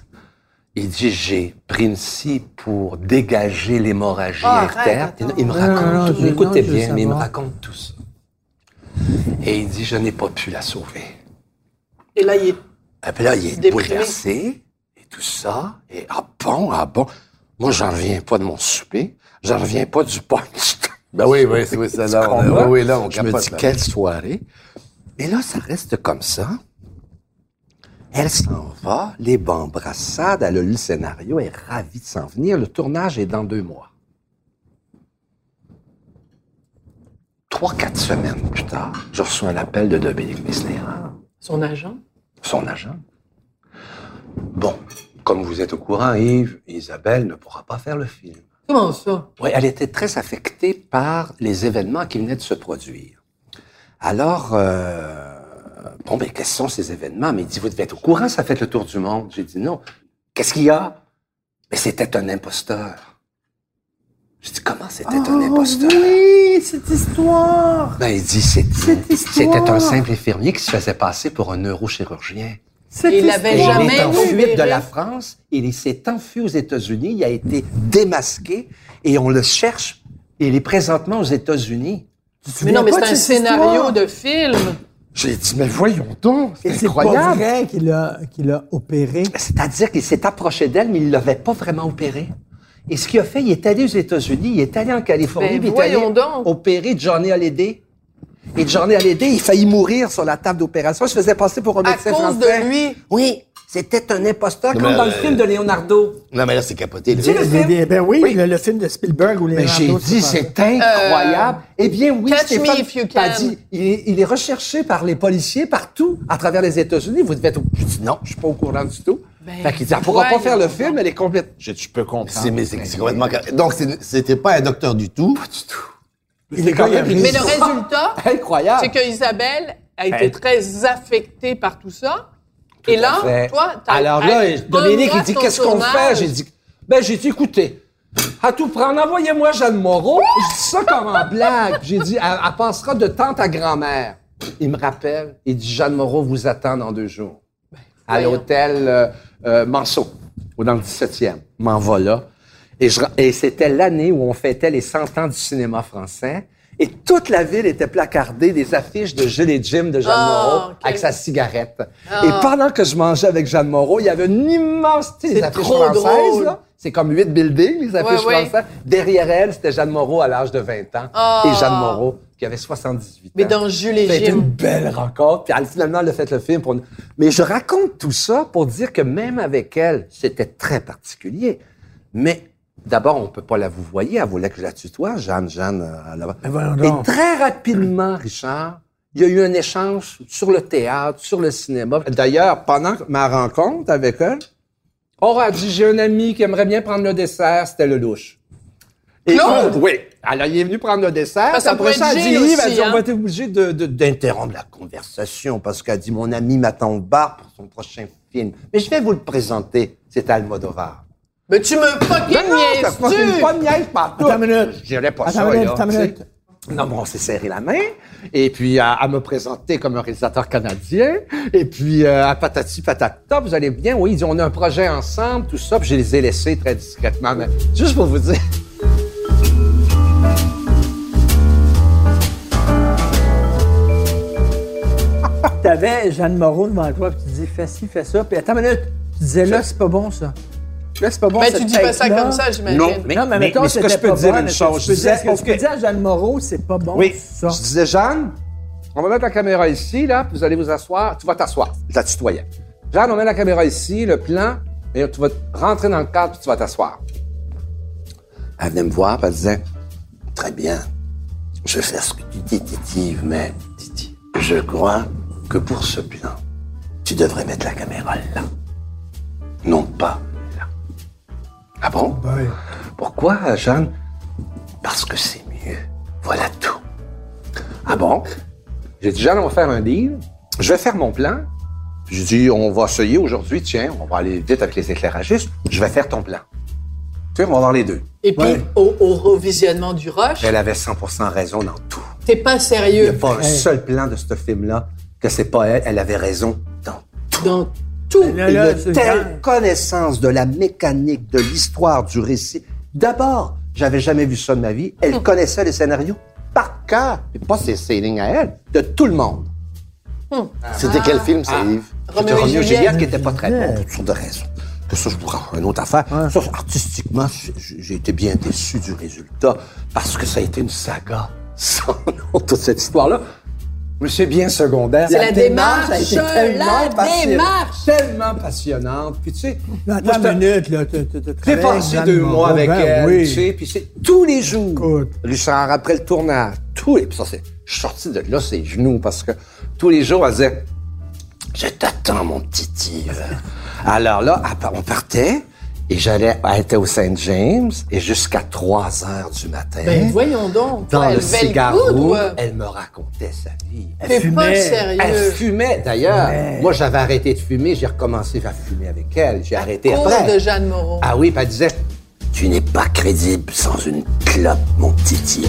Il dit j'ai pris une scie pour dégager l'hémorragie Ah, interne. arrête, attends. il me raconte, non, tout. je- écoutez bien, mais il me raconte tout ça. Et il dit je n'ai pas pu la sauver. Et là, il est. Et puis là, il est Déprimé. bouleversé et tout ça. Et ah bon, ah bon. Moi, j'en reviens pas de mon souper. J'en reviens pas du punch. Ben oui, oui, c'est oui, c'est là. on- oui, oui, là, on Je me dis, là. quelle soirée. Et là, ça reste comme ça. Elle s'en va, les embrassades, elle a lu le scénario, elle est ravie de s'en venir. Le tournage est dans deux mois. Trois, quatre semaines plus tard, je reçois un appel de Dominique Mesnéra, Son agent. son agent. Bon, comme vous êtes au courant, Yves, Isabelle ne pourra pas faire le film. Comment ça? Oui, elle était très affectée par les événements qui venaient de se produire. Alors, euh, bon, ben, quels sont ces événements? Mais il dit, vous devez être au courant, ça fait le tour du monde. J'ai dit, non. Qu'est-ce qu'il y a? Mais c'était un imposteur. J'ai dit, comment c'était un imposteur? Oui, cette histoire. Ben, il dit, c'est- c'était un simple infirmier qui se faisait passer pour un neurochirurgien. Cette Il avait Et histoire. il jamais est en fuite de la France, il s'est enfui aux États-Unis, il a été démasqué et on le cherche. Et il est présentement aux États-Unis. Mais non, mais c'est un scénario histoire? de film. J'ai dit, mais voyons donc, c'est c'est pas incroyable. vrai qu'il a, qu'il a opéré. C'est-à-dire qu'il s'est approché d'elle, mais il ne l'avait pas vraiment opéré. Et ce qu'il a fait, il est allé aux États-Unis, il est allé en Californie, Ben, puis il est allé donc. opérer Johnny Hallyday. Et Johnny Hallyday, il faillit mourir sur la table d'opération. Il se faisait passer pour un À médecin cause français. de lui? Oui, c'était un imposteur, Non, comme dans le euh, film de Leonardo. Non, mais là, c'est capoté. là. Tu sais, le film? des- ben oui, Oui. Le, le film de Spielberg ou les Mais j'ai Leonardo, dit, c'est incroyable. eh bien, oui, Euh, Catch Stéphane me if you a can. dit, il est, il est recherché par les policiers partout à travers les États-Unis. Vous devez être. Je dis, non, je suis pas au courant du tout. Ben, fait qu'il dit, elle pourra pas voyons faire le donc. film, elle est complète. Je je peux comprendre. C'est mais c'est- c'est complètement... Donc, c'était pas un docteur du tout. Il est quand même Mais le résultat, Incroyable. c'est que Isabelle a été très affectée par tout ça. Et là, fait. toi, t'as- Alors là, Dominique, il dit, qu'est-ce qu'on fait? J'ai dit, ben, j'ai dit, écoutez, à tout prendre, envoyez-moi Jeanne Moreau. Je dis ça comme en blague. J'ai dit, elle, elle passera de tante à grand-mère. Il me rappelle, il dit, Jeanne Moreau vous attend dans deux jours. À l'hôtel euh, euh, Manceau, ou dans le 17e. M'en va là. Et, c'était l'année où on fêtait les 100 ans du cinéma français. Et toute la ville était placardée des affiches de Gilles et Jim de Jeanne Ah, Moreau avec sa cigarette. Ah. Et pendant que je mangeais avec Jeanne Moreau, il y avait une immense, C'est affiches françaises, là. C'est comme huit buildings, les affiches Ouais, ouais. françaises. Derrière elle, c'était Jeanne Moreau à l'âge de 20 ans. Ah. Et Jeanne Moreau, qui avait 78 Mais ans. dans Jules et Ça a été une belle rencontre. Puis elle, finalement, elle a fait le film. Pour... nous. Mais je raconte tout ça pour dire que même avec elle, c'était très particulier. Mais d'abord, on peut pas la vous voyez. Elle voulait que je la tutoie, Jeanne, Jeanne. euh, là-bas. Ben Et très rapidement, Richard, il y a eu un échange sur le théâtre, sur le cinéma. D'ailleurs, pendant ma rencontre avec elle, on a dit, j'ai un ami qui aimerait bien prendre le dessert, c'était le louche. Et Claude? oui. Alors, il est venu prendre le dessert. Ah, ça Après être elle dit, Yves, elle dit, on hein. va être obligé de- de- d'interrompre la conversation parce qu'elle dit, mon ami m'attend au bar pour son prochain film. Mais je vais vous le présenter. C'est Almodovar. Mais tu me fucking ça fera niaises-tu? pas de niaise partout. Attends une minute. Je dirais pas Attends ça, une minute, là, attends une tu sais. minute. Non, bon, on s'est serré la main. Et puis, à, à me présenter comme un réalisateur canadien. Et puis, euh, à patati patata, vous allez bien? Oui, ils disent, on a un projet ensemble, tout ça. Puis, je les ai laissés très discrètement. Mais juste pour vous dire. T'avais Jeanne Moreau devant toi, puis tu dis fais ci, fais ça. Puis attends une minute. Tu disais là, c'est pas bon ça. Là, c'est pas bon Ben, cette tu dis pas ça comme ça, j'imagine. Non, non, mais, mais- mettons, mais ce que c'était je peux dire bon, une chose, que tu je peux disais, Est-ce que parce tu dire à Jeanne Moreau, c'est pas bon Oui, ça? je disais, Jeanne, on va mettre la caméra ici, là, puis vous allez vous asseoir. Tu vas t'asseoir. Je la tutoyais. Jeanne, on met la caméra ici, le plan, et tu vas rentrer dans le cadre, puis tu vas t'asseoir. Elle venait me voir, puis elle disait, très bien, je vais faire ce que tu dis, Titi, mais Titi, je crois que pour ce plan, tu devrais mettre la caméra là. Non pas là. Ah bon? Pourquoi, Jeanne? Parce que c'est mieux. Voilà tout. Ah bon? J'ai dit, Jeanne, on va faire un deal. Je vais faire mon plan. J'ai dit, on va essayer aujourd'hui, tiens, on va aller vite avec les éclairagistes. Je vais faire ton plan. Tu sais, on va voir les deux. Et puis, au, au revisionnement du rush, Elle avait 100% raison dans tout. t'es pas Il n'y a sérieux pas un seul plan de ce film-là que c'est pas elle. Elle avait raison dans dans tout. Là, là, une c'est telle connaissance de la mécanique, de l'histoire, du récit. D'abord, j'avais jamais vu ça de ma vie. Elle connaissait les scénarios par cœur. Et pas ses sailing à elle, de tout le monde. C'était quel film, ça, Yves? C'était Roméo et Roméo et Juliette. Juliette qui était pas très bon pour toutes sortes de raisons. Que ça, je vous rends une autre affaire. Ça, artistiquement, j'ai j'ai été bien déçu du résultat parce que ça a été une saga sans nom, toute cette histoire-là. Mais c'est bien secondaire. C'est la démarche, a été la tellement passi- démarche. Tellement passionnante. Puis tu sais, Attends une te- minute, là. tu- tu- tu j'ai passé deux mois avec ben elle, oui. tu sais, puis c'est tous les jours. Écoute. Richard, après le tournage, tous les... Puis ça, c'est... Je suis sorti de là, ses genoux, parce que tous les jours, elle disait... Je t'attends, mon petit Yves. Alors là, on partait, et j'allais... Elle était au Saint James, et jusqu'à 3 heures du matin... Ben voyons donc. dans elle le ouais. elle me racontait sa vie. Pas fumait. sérieux. Elle fumait, d'ailleurs. Moi, j'avais arrêté de fumer, j'ai recommencé à fumer avec elle. J'ai arrêté après. de Jeanne Moreau. Ah oui, puis elle disait Tu n'es pas crédible sans une clope, mon petit.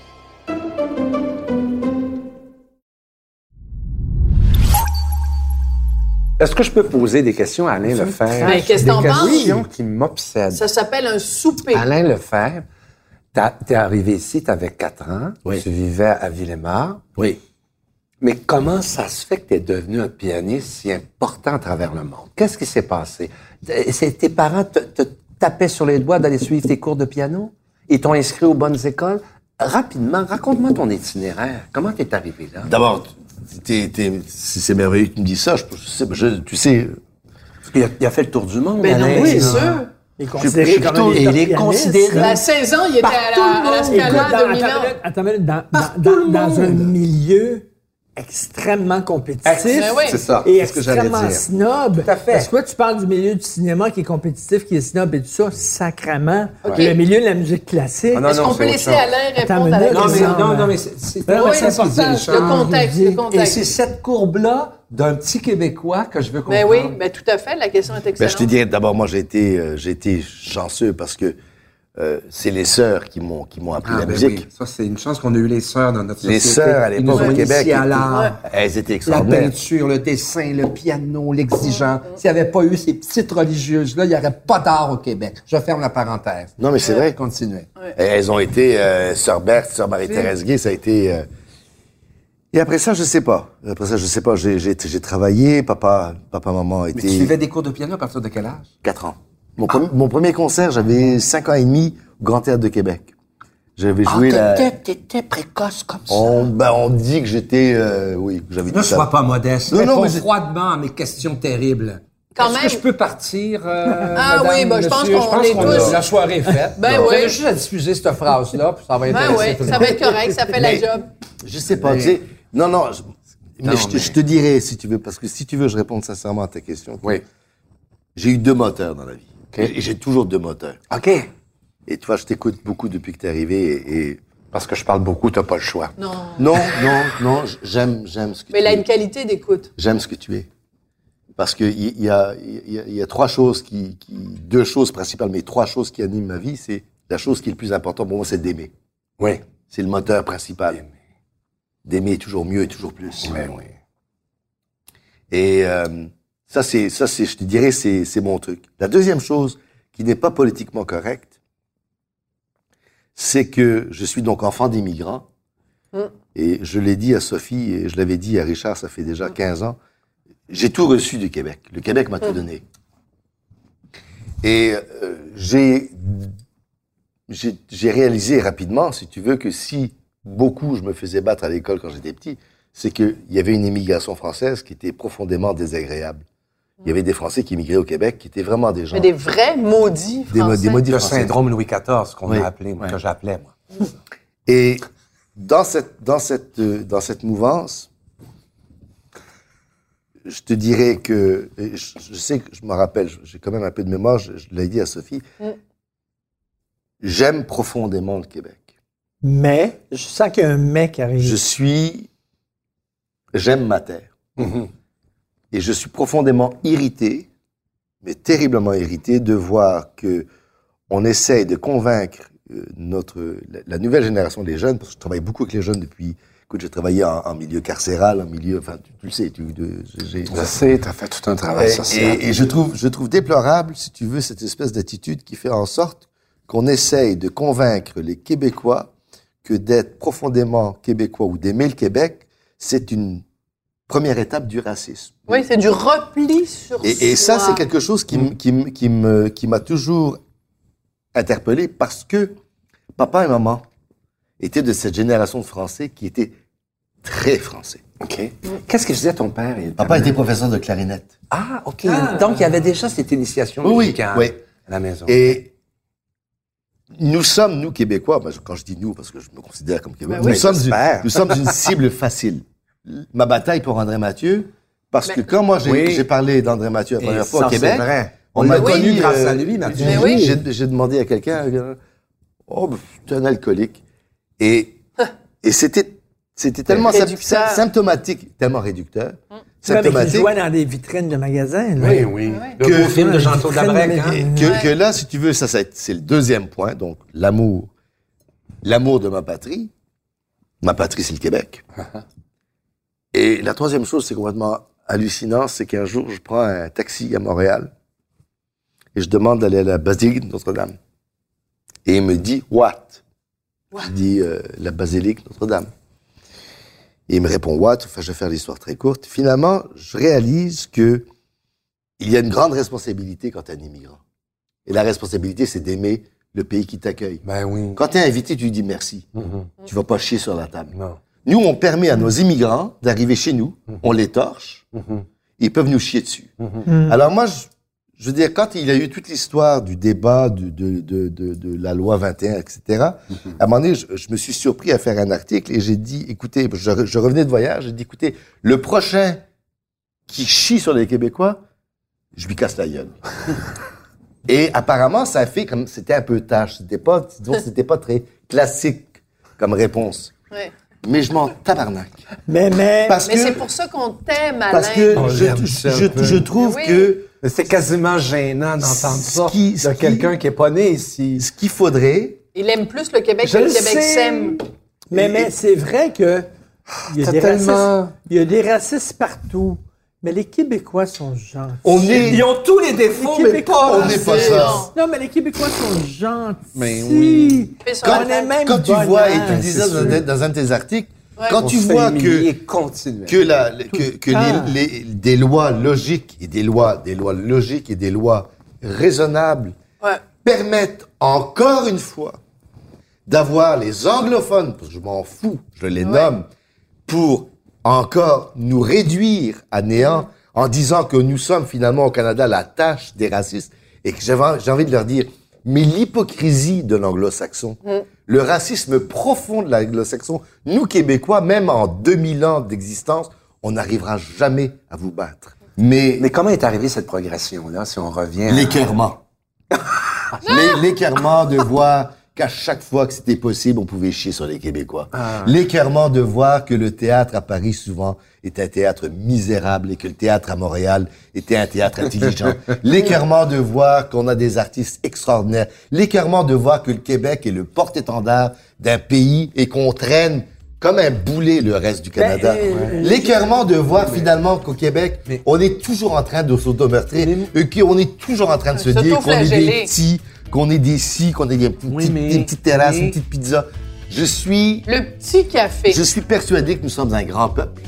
Est-ce que je peux poser des questions à Alain Lefebvre? Qu'est-ce que Des t'en penses? questions qui m'obsèdent. Ça s'appelle un souper. Alain Lefebvre, t'es arrivé ici, t'avais 4 ans, Oui. tu vivais à Villemar. Oui. Mais comment ça se fait que tu es devenu un pianiste si important à travers le monde? Qu'est-ce qui s'est passé? C'est- Tes parents te, te tapaient sur les doigts d'aller suivre tes cours de piano? Ils t'ont inscrit aux bonnes écoles? Rapidement, raconte-moi ton itinéraire. Comment t'es arrivé là? D'abord, c'est c'est merveilleux que tu me dises ça. Je, je sais- je- tu sais, Parce qu'il a, il a fait le tour du monde, Ben non, Alain. c'est sûr. Il est considéré comme plutôt- un des il est considéré-. À 16 ans, il était à la, à la. Scala de attends, dans, dans- dans un milieu extrêmement compétitif Ben oui. C'est ça. et extrêmement dire. snob. Tout à fait. Parce que toi, tu parles du milieu du cinéma qui est compétitif, qui est snob et tout ça, sacrement. OK. Le milieu de la musique classique. Ah non, Est-ce qu'on peut laisser. Alain répondre à la. Non, mais, question? Non, non, mais c'est c'est Ben oui, important. Le contexte, le Et contexte. c'est cette courbe-là d'un petit Québécois que je veux Ben comprendre. oui, ben tout à fait. La question est ben, excellente. je te dirais d'abord, moi j'ai été, euh, j'ai été chanceux parce que euh, c'est les sœurs qui m'ont qui m'ont appris Ah, la ben musique. oui. Ça, c'est une chance qu'on a eu les sœurs dans notre Les société. sœurs à l'époque au Québec, à étaient- l'art. elles étaient La extraordinaires. peinture, le dessin, le piano, l'exigence. S'il n'y avait pas eu ces petites religieuses-là, il n'y aurait pas d'art au Québec. Je ferme la parenthèse. Non, mais c'est vrai. Continuez. Elles ont été euh, Sœur Berthe, Sœur Marie-Thérèse Gay, ça a été. euh, Et après ça, je sais pas. Après ça, je sais pas. J'ai travaillé. Papa, papa, maman Mais étaient tu suivais des cours de piano à partir de quel âge? 4 ans. Mon, premier, mon premier concert, j'avais 5 ans et demi au Grand Théâtre de Québec. J'avais joué la. Ah, t'étais, t'étais précoce comme ça. On, ben, on dit que j'étais, euh, oui, j'avais Ne sois pas modeste. Non, Non, mais froidement à mes questions terribles. Quand Est-ce même. que je peux partir, euh, Ah madame, oui, ben, je pense qu'on est qu'on tous- La soirée est faite. Ben Vous oui. avez juste à diffuser cette phrase-là, puis ça va Ben intéresser oui, tout ça va être correct, ça fait la Mais- job. Je sais pas, tu sais. Non, non, je, mais Non, je, te- mais- je te dirais, si tu veux, parce que si tu veux, je réponds sincèrement à ta question. Oui. J'ai eu deux moteurs dans la vie. Et j'ai toujours deux moteurs. OK. Et tu vois, je t'écoute beaucoup depuis que t'es arrivé et, et- Parce que je parle beaucoup, t'as pas le choix. Non. non, non, non, j'aime, j'aime ce que Mais tu il a es. une qualité d'écoute. J'aime ce que tu es. Parce que il y, y a, y, a, y a trois choses qui, qui, deux choses principales, mais trois choses qui animent ma vie. C'est la chose qui est le plus important pour moi, c'est d'aimer. Oui. C'est le moteur principal. D'aimer toujours mieux et toujours plus. Oui, oui. Et euh, ça, c'est, ça, c'est, je te dirais, c'est, c'est mon truc. La deuxième chose qui n'est pas politiquement correcte, c'est que je suis donc enfant d'immigrants. Et je l'ai dit à Sophie et je l'avais dit à Richard, ça fait déjà 15 ans. J'ai tout reçu du Québec. Le Québec m'a tout donné. Et euh, j'ai, j'ai, j'ai réalisé rapidement, si tu veux, que si beaucoup je me faisais battre à l'école quand j'étais petit, c'est qu'il y avait une immigration française qui était profondément désagréable. Il y avait des Français qui immigraient au Québec qui étaient vraiment des gens. Mais des vrais maudits Des mo- français. des maudits Le Français. syndrome Louis XIV, qu'on Oui. a appelé, moi, que j'appelais, moi. Et dans cette, dans cette, dans cette mouvance, je te dirais que, je, je sais que je me rappelle, j'ai quand même un peu de mémoire, je, je l'ai dit à Sophie, Mm. j'aime profondément le Québec. Mais, je sens qu'il y a un mais qui arrive. Je suis, j'aime ma terre. Mhm. Et je suis profondément irrité mais terriblement irrité de voir que on essaye de convaincre euh, notre la, nouvelle génération des jeunes, parce que je travaille beaucoup avec les jeunes depuis. Écoute, j'ai travaillé en, en milieu carcéral, en milieu, enfin, tu, tu le sais, tu, j'ai- Je sais, t'as fait tout un travail et, social. et- et je trouve, je trouve déplorable, si tu veux, cette espèce d'attitude qui fait en sorte qu'on essaye de convaincre les Québécois que d'être profondément québécois ou d'aimer le Québec, c'est une première étape du racisme. Oui, c'est du repli sur Et, et ça, soi. c'est quelque chose qui, m- qui, m- qui me, qui m'a toujours interpellé parce que papa et maman étaient de cette génération de Français qui étaient très français. OK. Qu'est-ce que je disais ton père? Papa était professeur de clarinette. Ah, OK. Donc, il y avait déjà cette initiation Oui, oui, musicale oui. à la maison. Et nous sommes, nous, Québécois, quand je dis nous, parce que je me considère comme Québécois, Ben oui, nous, sommes une, j'espère. nous sommes une cible facile. Ma bataille pour André Mathieu, parce que quand moi j'ai Oui. parlé d'André Mathieu la première fois au Québec, vrai. on m'a connu grâce euh, à lui, Mathieu. j'ai- oui. Demandé à quelqu'un, euh, oh, ben, tu es un alcoolique. Et, et c'était c'était tellement symptomatique, tellement réducteur, avec qui symptomatique. jouait dans des vitrines de magasins. là. Oui, oui. Le Que- beau film de Jean-Claude Labrec, hein? que, que là, si tu veux, ça, ça c'est le deuxième point. Donc, l'amour, l'amour de ma patrie. Ma patrie, c'est le Québec. Et la troisième chose, c'est complètement hallucinant, c'est qu'un jour, je prends un taxi à Montréal et je demande d'aller à la basilique de Notre-Dame. Et il me dit, what? Je dis, euh, la basilique Notre-Dame. Et il me répond, what? Enfin, je vais faire l'histoire très courte. Finalement, je réalise que il y a une grande responsabilité quand tu es un immigrant. Et la responsabilité, c'est d'aimer le pays qui t'accueille. Ben oui. Quand tu es invité, tu lui dis merci. Mhm. Tu vas pas chier sur la table. Non. Nous, on permet à nos immigrants d'arriver chez nous, on les torche, Mhm. ils peuvent nous chier dessus. Mm. Alors moi, je, je veux dire, quand il y a eu toute l'histoire du débat de, de, de, de la loi 21, etc., à un moment donné, je, je me suis surpris à faire un article et j'ai dit, écoutez, je revenais de voyage, j'ai dit, écoutez, le prochain qui chie sur les Québécois, je lui casse la gueule. et apparemment, ça a fait comme, c'était un peu tâche, c'était pas, disons, c'était pas très classique comme réponse. Ouais. Mais je m'en tabarnak. Mais, mais, Parce Mais que, c'est pour ça qu'on t'aime, Alain. parce que On je, je, je- trouve oui. que C'est quasiment gênant d'entendre Ce ça qui- ce de qui- quelqu'un qui est pas né ici. ce qu'il faudrait, Il aime plus le Québec Je que le le Québec sais. s'aime. mais, mais c'est vrai que il y, a des tellement- racistes, il y a des racistes partout. Mais les Québécois sont gentils. on est, Ils ont tous les défauts, Les mais Québécois, pas on n'est pas ça. Non, mais les Québécois sont gentils. Mais oui. Quand, même quand tu vois, et tu le disais dans, un- dans un de tes articles, Ouais. quand On tu vois que, humilier continuellement. que, la, que, que les, les- des lois logiques et des lois, des lois logiques et des lois raisonnables Ouais. permettent encore une fois d'avoir les anglophones, parce que je m'en fous, je les Ouais. nomme, pour encore nous réduire à néant en disant que nous sommes finalement au Canada la tâche des racistes et que j'ai envie de leur dire, mais l'hypocrisie de l'anglo-saxon, le racisme profond de l'anglo-saxon, nous Québécois, même en 2000 ans d'existence, on n'arrivera jamais à vous battre. Mais Mais comment est arrivée cette progression-là, si on revient à- L'écœurement. L'é- L'écœurement de voir qu'à chaque fois que c'était possible, on pouvait chier sur les Québécois. L'écœurement de voir que le théâtre à Paris, souvent, est un théâtre misérable et que le théâtre à Montréal était un théâtre intelligent. L'écœurement de voir qu'on a des artistes extraordinaires. L'écœurement de voir que le Québec est le porte-étendard d'un pays et qu'on traîne comme un boulet le reste du Canada. euh, L'écœurement de voir finalement qu'au Québec, on est toujours en train de s'automeurtrir, et qu'on est toujours en train de se dire qu'on est des petits, qu'on est des ci, qu'on est des, petites- Oui, mais- des petites terrasses, mais- une petite pizza. Je suis, Le petit café. je suis persuadé que nous sommes un grand peuple.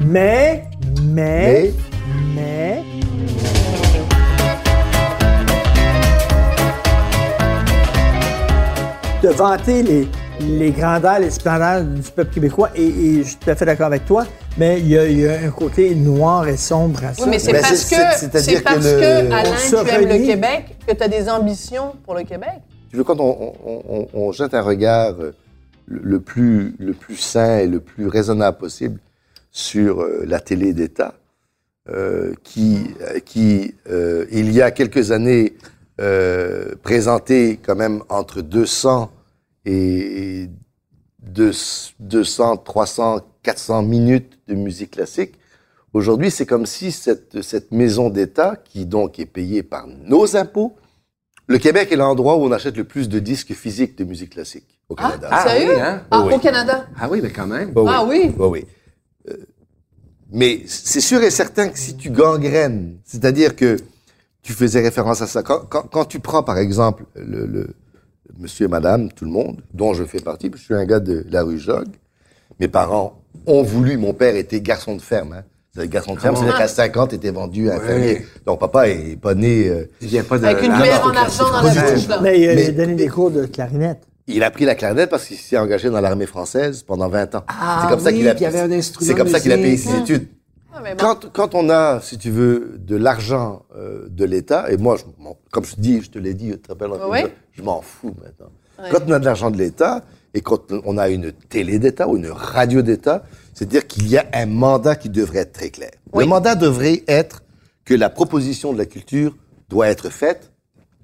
Mais, mais, Mais mais, de vanter les, les grandeurs, les splendeurs du peuple québécois, et, et je suis tout à fait d'accord avec toi, mais il y, a, il y a un côté noir et sombre à ça. Oui, mais c'est Ben, parce que, c'est- parce que que, le- Alain, tu aimes le. Québec, que tu as des ambitions pour le Québec. Tu veux, quand on, on- on- on jette un regard euh, le le plus, le plus sain et le plus raisonnable possible sur euh, la télé d'État, euh, qui, qui euh, il y a quelques années, euh, présentait quand même entre 200 et 200, 300, 400 minutes de musique classique. Aujourd'hui, c'est comme si cette, cette maison d'État, qui donc est payée par nos impôts, le Québec est l'endroit où on achète le plus de disques physiques de musique classique au Ah, Canada. Ah, sérieux? oui, hein? Ah, Oui. au Canada? Ah oui, mais quand même. Bah Ah oui? Bah oui. Euh, mais c'est sûr et certain que si tu gangrènes, c'est-à-dire que tu faisais référence à ça, quand, quand, quand tu prends par exemple le, le monsieur et madame, tout le monde, dont je fais partie, parce que je suis un gars de la rue Jog, mes parents ont voulu, mon père était garçon de ferme, hein. Garçon de ferme, c'est-à-dire qu'à 50, était vendu à un fermier. Donc papa est pas né... euh, Il vient pas de. Avec une non, en argent dans la bouche, là. Mais il a, Mais- il a donné des cours de clarinette. il a pris la clarinette parce qu'il s'est engagé dans l'armée française pendant 20 ans. Ah c'est comme ça qu'il a, puis il y avait un instrument c'est comme ça qu'il a payé ses études. Ah, bon. Quand, quand on a, si tu veux, de l'argent euh, de l'État, et moi, je, comme je te dis, je te l'ai dit, tu te rappelles, Ouais. je m'en fous maintenant. Ouais. Quand on a de l'argent de l'État et quand on a une télé d'État ou une radio d'État, c'est-à-dire qu'il y a un mandat qui devrait être très clair. Oui. Le mandat devrait être que la proposition de la culture doit être faite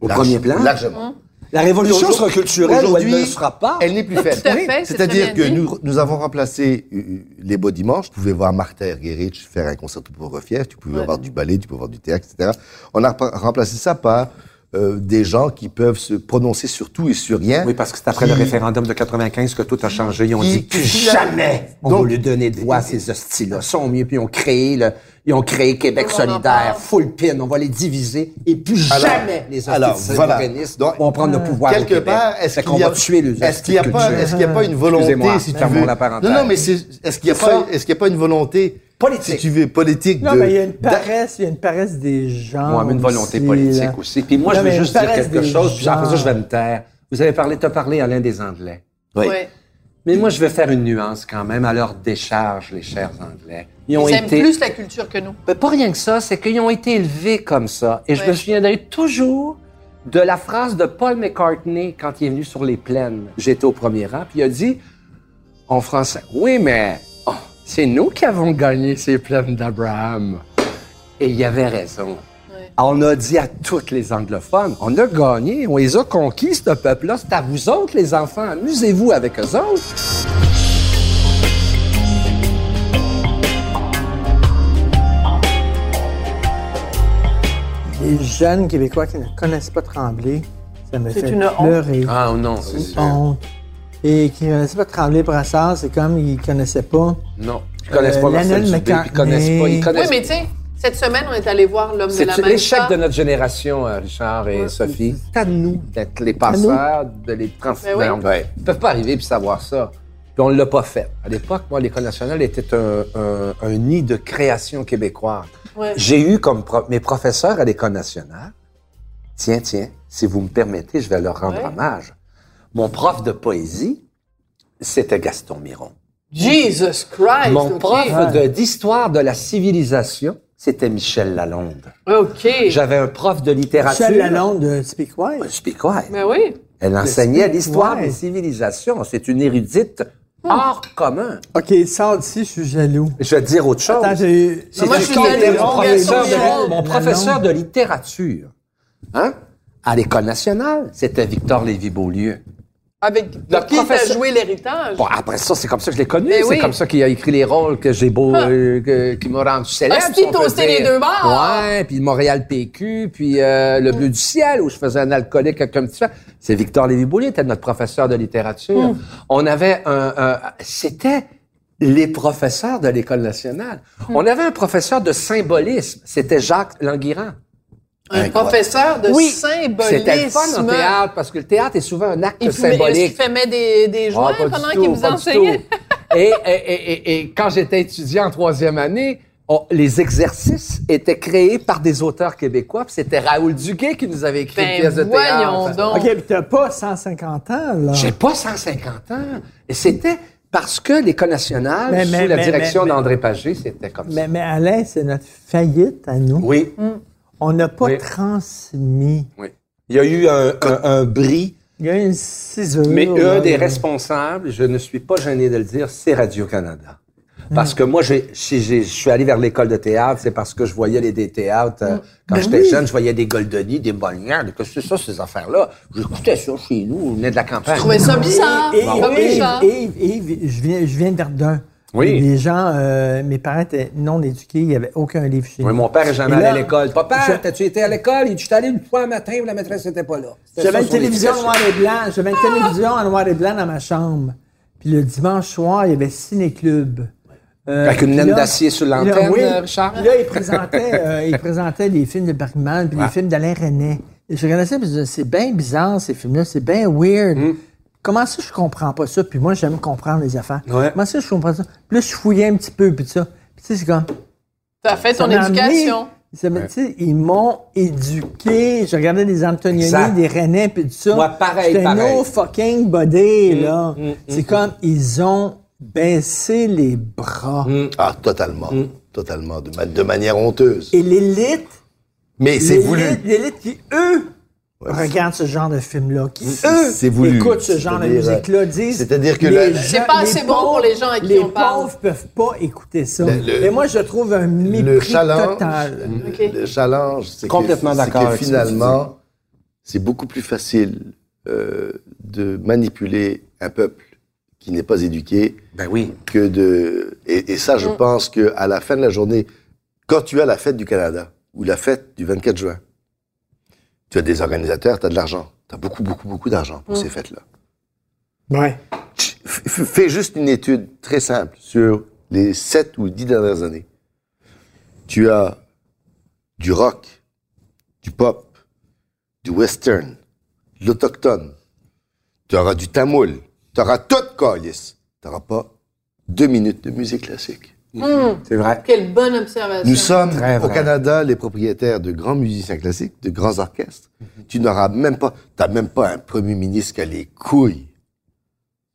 Au large- premier plan. largement. La révolution sera culturelle ou elle aujourd'hui, ne sera pas. Elle n'est plus faite. Tout à fait, c'est C'est-à-dire que nous, nous avons remplacé euh, euh, les beaux dimanches. Tu pouvais voir Martha Ergerich faire un concerto pour Refier, tu pouvais Ouais. avoir du ballet, tu pouvais avoir du théâtre, etc. On a rem- remplacé ça par euh, des gens qui peuvent se prononcer sur tout et sur rien. Oui, parce que c'est après Qui- le référendum de 95 que tout a changé. Ils ont Qui- dit plus qui- jamais on Donc- va lui donner de voix à ces hosties-là. sont mieux. Puis ils ont créé le, ils ont créé Québec solidaire, full pin. On va les diviser et plus Alors- jamais les alors, voilà. Donc, vont prendre le pouvoir au Quelque Québec. part, est-ce qu'il qu'on y a, va tuer les est-ce qu'il y a pas, est-ce qu'il y a pas une volonté, si tu veux? la parenthèse. Non, non, mais c'est, est-ce qu'il y a pas, est-ce qu'il y a pas une volonté Politique. si tu veux, politique Non, de. mais il y a une paresse, il y a une paresse des gens. Moi, mais une volonté aussi, politique là. aussi. Puis moi, Non, je veux juste dire quelque chose, puis après ça, je vais me taire. Vous avez parlé, t'as parlé, Alain, des Anglais. Oui. Mais moi, je vais faire une nuance quand même à leur décharge, les chers Anglais. Ils ont Ils aiment été... plus la culture que nous. Ben, pas rien que ça, c'est qu'ils ont été élevés comme ça. Et je me souviendrai toujours de la phrase de Paul McCartney quand il est venu sur les plaines. J'étais au premier rang, puis il a dit en français Oui, mais oh, c'est nous qui avons gagné ces plaines d'Abraham. Et il avait raison. On a dit à tous les anglophones, on a gagné, on les a conquis, ce peuple-là. C'est à vous autres, les enfants. Amusez-vous avec eux autres. Les jeunes Québécois qui ne connaissent pas Tremblay, ça me C'est fait une honte. pleurer. Ah non, Une honte. Et qui ne connaissaient pas Tremblay Brassard, c'est comme ils ne connaissaient pas. Non. Ils connaissent Euh, pas Marcel Dubé, ils connaissent pas. Ils. Oui, connaissent mais tu sais, cette semaine, on est allé voir l'homme de C'est la l'échec Mancha. de notre génération, euh, Richard et Sophie. C'est à nous d'être les passeurs, de les transmettre. Ben oui. Ils peuvent pas arriver et savoir ça. Puis on ne l'a pas fait. À l'époque, moi, l'École nationale était un, un- un nid de création québécoise. Ouais. J'ai eu comme pro- mes professeurs à l'École nationale, tiens, tiens, si vous me permettez, je vais leur rendre Ouais. hommage. Mon prof de poésie, c'était Gaston Miron. Jesus Christ! Mon prof de- d'histoire de la civilisation, c'était Michel Lalonde. OK. J'avais un prof de littérature. Michel Lalonde de Speak White. Ouais, Speak White. Mais oui. Elle enseignait l'histoire des civilisations. C'est une érudite hors commun. OK, sors d'ici, je suis jaloux. Je vais te dire autre chose. Attends, j'ai eu... C'est Moi, je suis mon professeur, de, mon professeur de littérature. Hein? À l'École nationale, c'était Victor Lévy-Beaulieu. Avec Le qui professeur- joué l'héritage? Bon, après ça, c'est comme ça que je l'ai connu. Mais C'est oui. comme ça qu'il a écrit les rôles que j'ai beau, Ah. euh, que- qui m'ont rendu célèbre. Si peut toasté dire. les deux. Ouais, puis le Montréal PQ, puis euh, le Bleu du ciel, où je faisais un alcoolique avec un petit. C'est Victor Lévy-Beaulieu, était notre professeur de littérature. Hmm. On avait un... un- C'était les professeurs de l'École nationale. Hmm. On avait un professeur de symbolisme. C'était Jacques Languirand. Un professeur de Oui, symbolisme. C'était le fun en théâtre, parce que le théâtre est souvent un acte Il fumait, symbolique. qu'il fumait des, des joints Ah, du pendant qu'il vous enseignait? Et, et, et, et- et quand j'étais étudiant en troisième année, on- les exercices étaient créés par des auteurs québécois. puis C'était Raoul Duguay qui nous avait écrit Ben, une pièce de voyons théâtre. donc. OK, puis t'as pas 150 ans, là. J'ai pas 150 ans. Et c'était parce que l'École nationale, Mais- sous mais- la direction d'André Pagé, c'était comme ça. Mais, mais Alain, c'est notre faillite à nous. Oui, On n'a pas Oui. transmis. oui. Il y a eu un, un, un bris, Il y a une ciseure. mais un des responsables, je ne suis pas gêné de le dire, c'est Radio-Canada. Parce que moi, j'ai- si j'ai- je suis allé vers l'école de théâtre, c'est parce que je voyais les des théâtres. euh, Quand Ben j'étais oui. jeune, je voyais des Goldoni, des Bollières, des- que c'est ça, ces affaires-là? J'écoutais ça chez nous, on venait de la campagne. Je trouvais ça bizarre. Et, Yves, je viens, je viens d'Ardun. Oui. Les gens, euh, mes parents étaient non éduqués, il n'y avait aucun livre chez Oui, nous. mon père est jamais allé à l'école. Papa, je- t'as-tu été à l'école? Il dit, allé une fois un matin où la maîtresse n'était pas là. J'avais une télévision en noir et blanc. J'avais une télévision en noir et blanc dans ma chambre. Puis le dimanche soir, il y avait Ciné-Club. Euh, Avec une puis là- d'acier sur puis l'antenne, oui. euh, Richard? Puis là, il présentait, euh, il présentait les films de Bergman puis les films d'Alain René. Et je regardais ça et je disais, c'est bien bizarre, ces films-là. C'est bien weird. Hmm. Comment ça, je comprends pas ça? Puis moi, j'aime comprendre les affaires. Ouais. Comment ça, je comprends ça? Puis là, je fouillais un petit peu, puis ça. Puis tu sais, c'est comme... Tu as fait ton amené- éducation. ça ils m'ont éduqué. Je regardais des Antonioni, Exact. des René, puis tout ça. Moi, pareil, J'étais pareil. no fucking body, Mm, là. c'est comme, ils ont baissé les bras. Mm. Ah, totalement. Totalement. De, ma- de manière honteuse. Et l'élite, Mais c'est l'élite- voulu. l'élite qui, eux, Ouais, regardent ce genre de film-là, qui, eux, voulu. écoutent ce genre de C'est-à-dire, musique-là, disent... c'est-à-dire que les C'est pas les assez bon pour les gens à qui les on parle. pauvres peuvent pas écouter ça. Le- le- Et moi, je trouve un mépris le challenge, total. Le challenge, c'est Complètement que, d'accord finalement, c'est beaucoup plus facile euh, de manipuler un peuple qui n'est pas éduqué Ben oui. que de. Et, et ça, je Mm. pense que à la fin de la journée, quand tu as la fête du Canada ou la fête du 24 juin, tu as des organisateurs, tu as de l'argent. Tu as beaucoup, beaucoup, beaucoup d'argent pour Mm. ces fêtes-là. Ouais. Fais juste une étude très simple sur les sept ou dix dernières années. Tu as du rock, du pop, du western, de l'autochtone. Tu auras du tamoul. Tu auras tout, Callis. Tu n'auras pas deux minutes de musique classique. Hum, C'est vrai. Quelle bonne observation. Nous sommes Très au vrai. Canada les propriétaires de grands musiciens classiques, de grands orchestres. Tu n'auras même pas, t'as même pas un premier ministre qui a les couilles.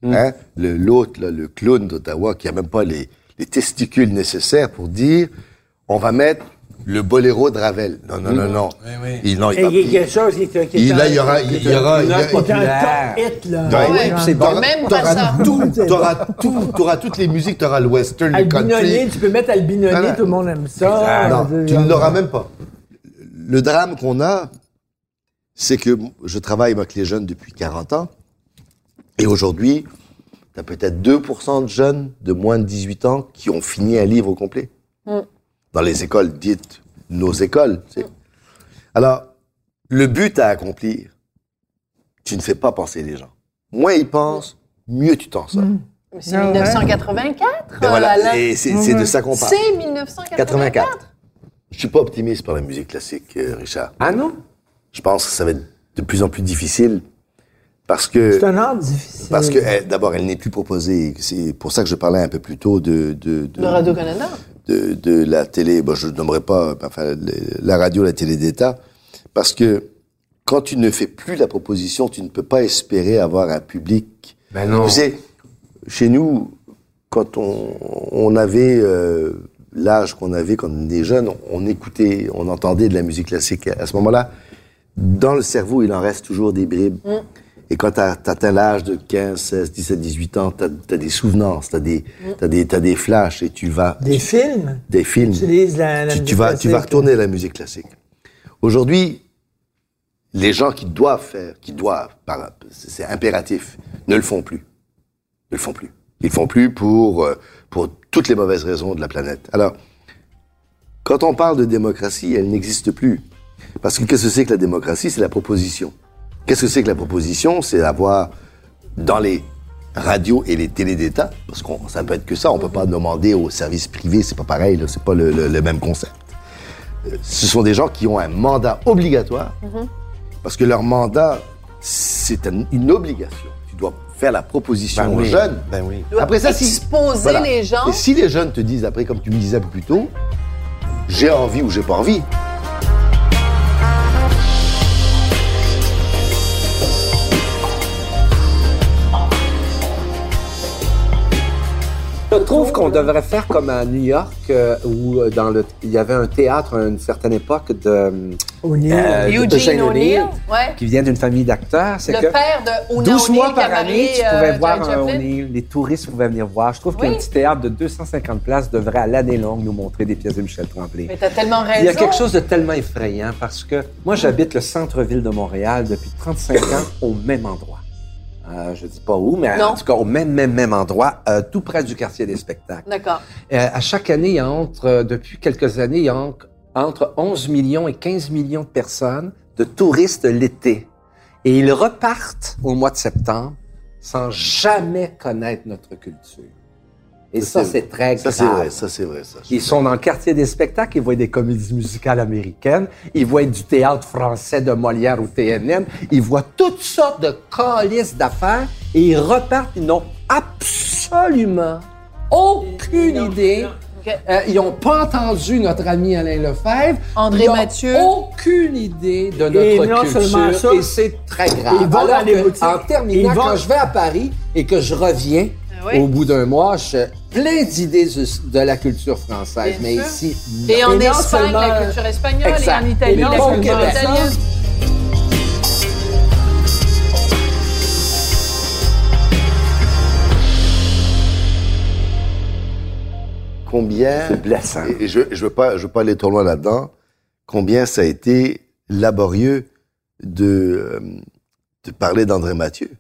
Hein? Le, l'autre, là, le clown d'Ottawa, qui a même pas les, les testicules nécessaires pour dire, on va mettre le boléro de Ravel. Non, non, non, non. Il, non, il, Et va- il y a quelque chose qui est... il- là, il y aura, il y aura, il y qui a- est un populaire. top hit, là. Ouais, Ouais, Genre, c'est bon. Même pas ça. tout, t'auras tout, t'auras toutes les musiques, t'auras le western, le Albinoni, country. tu peux mettre Albinoni, tout le monde aime ça. Non, tu ne l'auras même pas. Le drame qu'on a, c'est que je travaille avec les jeunes depuis 40 ans. Et aujourd'hui, tu as peut-être 2% de jeunes de moins de 18 ans qui ont fini un livre au complet. Dans les écoles dites nos écoles. tu sais. Alors, le but à accomplir, tu ne fais pas penser les gens. Moins ils pensent, mieux tu t'en sors. Mais C'est 1984, Ben euh, voilà, et c'est c'est de ça qu'on parle. C'est 1984. 84. Je suis pas optimiste par la musique classique, euh, Richard. Ah non? Je pense que ça va être de plus en plus difficile parce que C'est un art difficile. parce que elle- d'abord elle n'est plus proposée. C'est pour ça que je parlais un peu plus tôt de de de, De Radio-Canada. De, de la télé. Bon, je ne nommerai pas enfin la radio, la télé d'État, parce que quand tu ne fais plus la proposition, tu ne peux pas espérer avoir un public. Ben non. Tu sais, chez nous, quand on, on avait euh, l'âge qu'on avait quand on était jeune, on écoutait, on entendait de la musique classique. À ce moment-là, dans le cerveau, il en reste toujours des bribes. Et quand tu atteins l'âge de 15, 16, 17, 18 ans, tu as, des souvenances, tu as, des t'as des, t'as des flashs et tu vas... Des films? Des films. la, la Tu, vas, tu vas retourner à la musique classique. Aujourd'hui, les gens qui doivent faire, qui doivent, c'est impératif, ne le font plus. Ne le font plus. Ils le font plus pour, euh, pour toutes les mauvaises raisons de la planète. Alors, quand on parle de démocratie, elle n'existe plus. Parce que qu'est-ce que c'est que la démocratie? C'est la proposition. Qu'est-ce que c'est que la proposition? C'est avoir dans les radios et les télés d'État, parce qu'on ça peut être que ça, on peut pas demander aux services privés, c'est pas pareil, c'est pas le, le- le même concept. Euh, Ce sont des gens qui ont un mandat obligatoire, parce que leur mandat, c'est un- une obligation. Tu dois faire la proposition Ben aux oui. jeunes. Ben oui. Après ça, si exposer voilà. les gens. Et si les jeunes te disent après, comme tu me disais un peu plus tôt, j'ai envie ou j'ai pas envie, Je trouve qu'on devrait faire comme à New York, euh, où euh, dans le, il y avait un théâtre à une certaine époque de, euh, O'Neill. de Eugene O'Neill, ouais. qui vient d'une famille d'acteurs. C'est Le que père de Una 12 mois O'Neill qui par année, tu pouvais euh, voir un. O'Neill. Les touristes pouvaient venir voir. Je trouve qu'un petit théâtre de 250 places devrait à l'année longue nous montrer des pièces de Michel Tremblay. Mais t'as tellement raison. Il y a quelque chose de tellement effrayant parce que moi, j'habite le centre-ville de Montréal depuis 35 ans au même endroit. Euh, je dis pas où, mais Non. en tout cas au même, même, même endroit, euh, tout près du quartier des spectacles. D'accord. Euh, à chaque année, il y a entre, euh, depuis quelques années, il y a en- entre 11 millions et 15 millions de personnes, de touristes l'été. Et ils repartent au mois de septembre sans jamais connaître notre culture. Et ça, Ça, c'est- très Ça, grave. c'est vrai, ça, c'est vrai, ça. Ils sont dans le quartier des spectacles, ils voient des comédies musicales américaines, ils voient du théâtre français de Molière ou TNM, ils voient toutes sortes de calices d'affaires et ils repartent, ils n'ont absolument aucune idée. Euh, ils n'ont pas entendu notre ami Alain Lefebvre. André Ils Mathieu. aucune idée de notre Et non culture. seulement ça, et c'est très grave. ils vont Alors dans les que, boutiques, En terminant, ils vont- quand je vais à Paris et que je reviens, oui. au bout d'un mois, je suis plein d'idées de, la culture française. Bien mais sûr. ici, Et en Et Espagne, seulement- la culture espagnole, Exact. et en Italie, Et la culture italienne. Combien c'est blessant. Et je je veux pas je veux pas aller trop loin là-dedans. Combien ça a été laborieux de euh, de parler d'André Mathieu?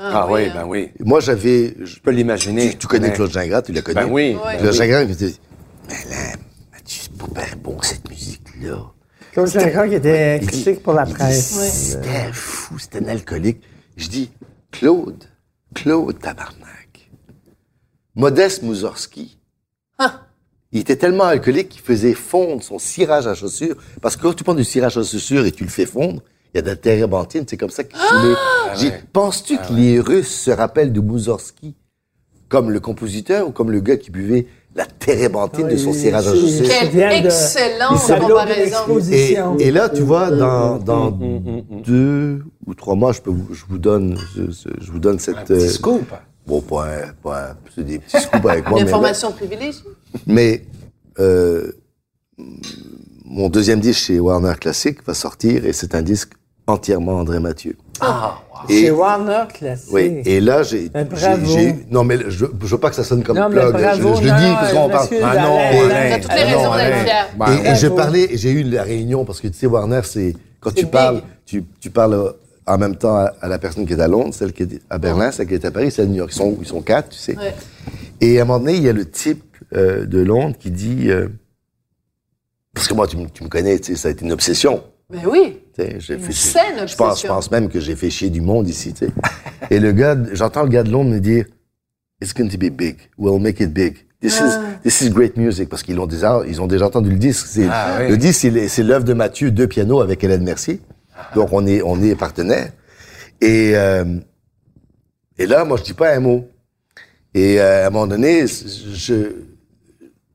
Ah, oui, hein. ben oui. Moi j'avais je- peux l'imaginer. tu, tu connais Claude Gingras, tu l'as connu. Ben oui. Claude Gingras il me dit mais là Mathieu c'est pas bien bon cette musique là. Claude Gingras qui était critique pour la presse. C'était fou, c'était un alcoolique. Je dis Claude, Claude Tabarnak. Modeste Mouzorski. Ah. Il était tellement alcoolique qu'il faisait fondre son cirage à chaussures. Parce que quand tu prends du cirage à chaussures et tu le fais fondre, il y a de la térébenthine, c'est comme ça qu'il saoulait. J'ai dit, Penses-tu que les Russes se rappellent de Mouzorski comme le compositeur ou comme le gars qui buvait la térébenthine de son Oui, cirage à Quelle excellente comparaison. Et, là, tu vois, dans, dans Mm, deux ou trois mois, je, peux vous, je vous donne, je, vous donne cette. Un petit euh, scoop. Bon, pas un, pas un- des petits scoops avec moi. Une information privilégiée. mais euh, mon deuxième disque chez Warner Classic va sortir et c'est un disque entièrement André Mathieu. Ah, Et, Chez Warner Classic. oui, et là, j'ai. Non, mais je, je veux pas que ça sonne comme Non, mais plug. bravo, je, je le non, dis non, parce qu'on je parle. Ah non, Alain, toutes les Ah raisons non, d'être fier. Et, et je parlais, j'ai eu la réunion parce que tu sais, Warner, c'est quand tu big. parles, tu, tu parles en même temps à, à la personne qui est à Londres, celle qui est à Berlin, celle qui est à Paris, celle de New York. Ils sont, ils sont quatre, tu sais. Ouais. Et à un moment donné, il y a le type euh, de Londres qui dit, euh, parce que moi, tu, me- tu me connais, tu sais, ça a été une obsession. Ben oui. J'ai fait- saine je pense, je pense même que j'ai fait chier du monde ici, tu sais. Et le gars, j'entends le gars de Londres me dire, It's going to be big. We'll make it big. This Ah. is this is great music parce qu'ils ont déjà ils ont déjà entendu le disque. Ah, oui. le disque c'est l'œuvre de Mathieu deux pianos avec Hélène Mercier. Donc on est on est partenaires. Et euh, et là moi je dis pas un mot. Et euh, à un moment donné je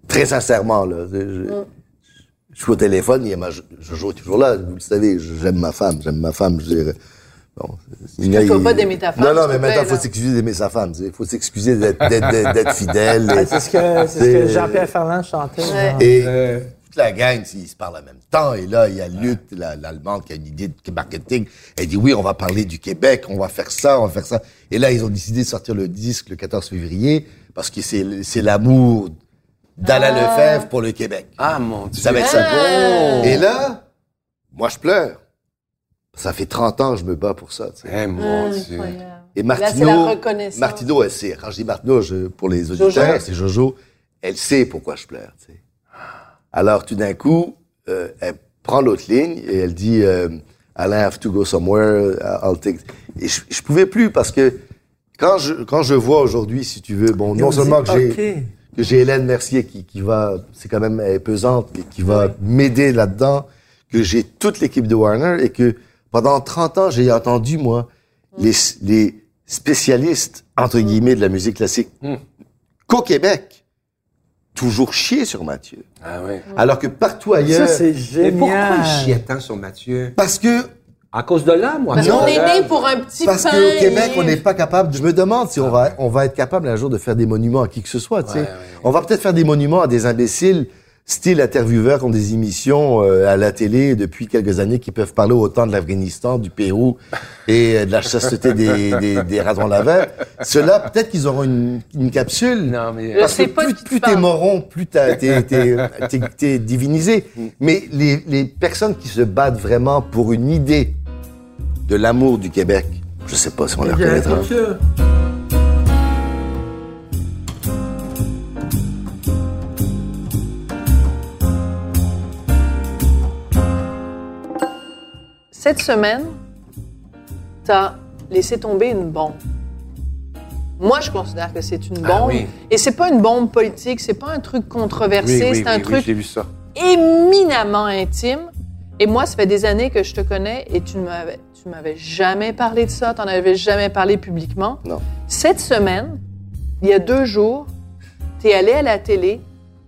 très sincèrement là je, je suis au téléphone, il y a ma Jojo est toujours là, vous le savez, j'aime ma femme, j'aime ma femme, je veux dire, bon, il a- faut pas d'aimer ta femme, Non, non, mais te maintenant, il faut s'excuser d'aimer sa femme. Il faut s'excuser d'être, fidèle. Ah, c'est ce que, c'est ce que Jean-Pierre Ferland chantait. Ouais. Et Euh, toute la gang, ils se parlent en même temps. Et là, il y a Lutte, la- l'Allemande, qui a une idée de marketing. Elle dit, oui, on va parler du Québec, on va faire ça, on va faire ça. Et là, ils ont décidé de sortir le disque le 14 février parce que c'est l'amour d'Alain Ah. Lefebvre pour le Québec. Ah, mon Dieu. Ça va être ça. Ah. Et là, moi, je pleure. Ça fait 30 ans que je me bats pour ça. tu sais. Eh, mon Dieu. Incroyable. Et Là, Martineau. Martineau, elle sait. Quand je dis Martineau, je- pour les auditeurs, c'est Jojo. Elle sait pourquoi je pleure. tu sais. Alors, tout d'un coup, euh, elle prend l'autre ligne et elle dit euh, Alain, I have to go somewhere. I'll take. Et je, je pouvais plus parce que quand je quand je vois aujourd'hui, si tu veux, bon, Et non on seulement dit, que j'ai OK. Que j'ai Hélène Mercier qui, qui va, c'est quand même elle est pesante, et qui va m'aider là-dedans, que j'ai toute l'équipe de Warner et que pendant 30 ans, j'ai entendu, moi, les, les spécialistes, entre guillemets, de la musique classique Mm. qu'au Québec, toujours chier sur Mathieu. Ah, oui. Alors que partout Ça, ailleurs, c'est Mais pourquoi il génial. chiait tant sur Mathieu? parce que À cause de l'âme, moi. Parce Non. qu'on est né pour un petit Parce pain. qu'au Québec, et- on n'est pas capable. Je me demande si on va, on va être capable un jour de faire des monuments à qui que ce soit. tu sais. Ouais, ouais, On va peut-être faire des monuments à des imbéciles, style intervieweurs qui ont des émissions euh, à la télé depuis quelques années qui peuvent parler autant de l'Afghanistan, du Pérou et euh, de la chasteté des, des, des ratons laveurs. Ceux-là, peut-être qu'ils auront une, une capsule. Non, mais... Je Parce que pas plus, plus t'es moron, plus t'as- t'es, t'es, t'es, t'es divinisé. Mais les, les personnes qui se battent vraiment pour une idée de l'amour du Québec, Je sais pas si on la reconnaîtra. Cette semaine, t'as laissé tomber une bombe. Moi, je considère que c'est une bombe. Ah oui. Et c'est pas une bombe politique, c'est pas un truc controversé, c'est un truc j'ai vu ça. éminemment intime. Et moi, ça fait des années que je te connais et tu ne m'avais, tu m'avais jamais parlé de ça, tu n'en avais jamais parlé publiquement. Non. Cette semaine, il y a deux jours, tu es allé à la télé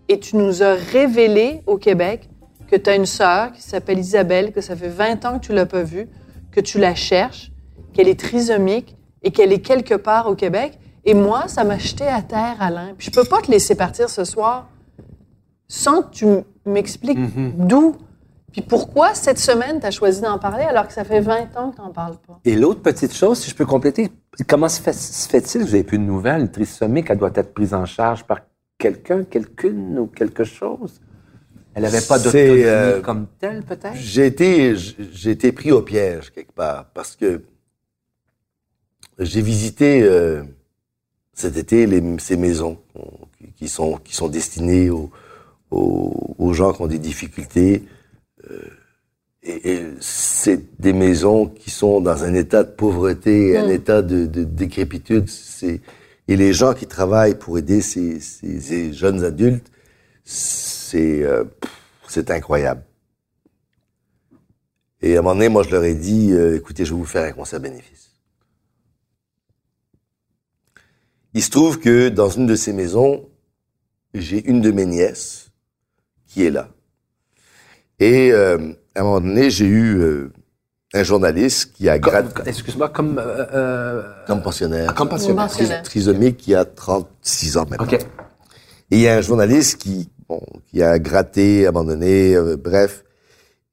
et tu nous as révélé au Québec que tu as une sœur qui s'appelle Isabelle, que ça fait 20 ans que tu l'as pas vue, que tu la cherches, qu'elle est trisomique et qu'elle est quelque part au Québec. Et moi, ça m'a jeté à terre, Alain. Puis je peux pas te laisser partir ce soir sans que tu m'expliques d'où. Puis pourquoi cette semaine, tu as choisi d'en parler alors que ça fait 20 ans que tu n'en parles pas? Et l'autre petite chose, si je peux compléter, comment se fait- fait-il que vous avez plus de nouvelles? Une trisomique, elle doit être prise en charge par quelqu'un, quelqu'une ou quelque chose? Elle n'avait pas d'autonomie euh, comme telle, peut-être? J'ai été, j'ai été pris au piège quelque part parce que j'ai visité euh, cet été les, ces maisons qui- qui sont qui sont destinées aux, aux, aux gens qui ont des difficultés. Euh, et et c'est des maisons qui sont dans un état de pauvreté, un état de, de décrépitude. C'est et les gens qui travaillent pour aider ces, ces, ces jeunes adultes, c'est euh, c'est incroyable. Et à un moment donné, moi, je leur ai dit, euh, écoutez, je vais vous faire un concert bénéfice. Il se trouve que dans une de ces maisons, j'ai une de mes nièces qui est là. Et euh, à un moment donné, j'ai eu euh, un journaliste qui a gratté Excuse-moi, comme... euh, euh, comme pensionnaire, Ah, comme pensionnaire. Pensionnaire. trisomique qui a 36 ans maintenant. OK. Et il y a un journaliste qui, bon, qui a gratté, abandonné, euh, bref,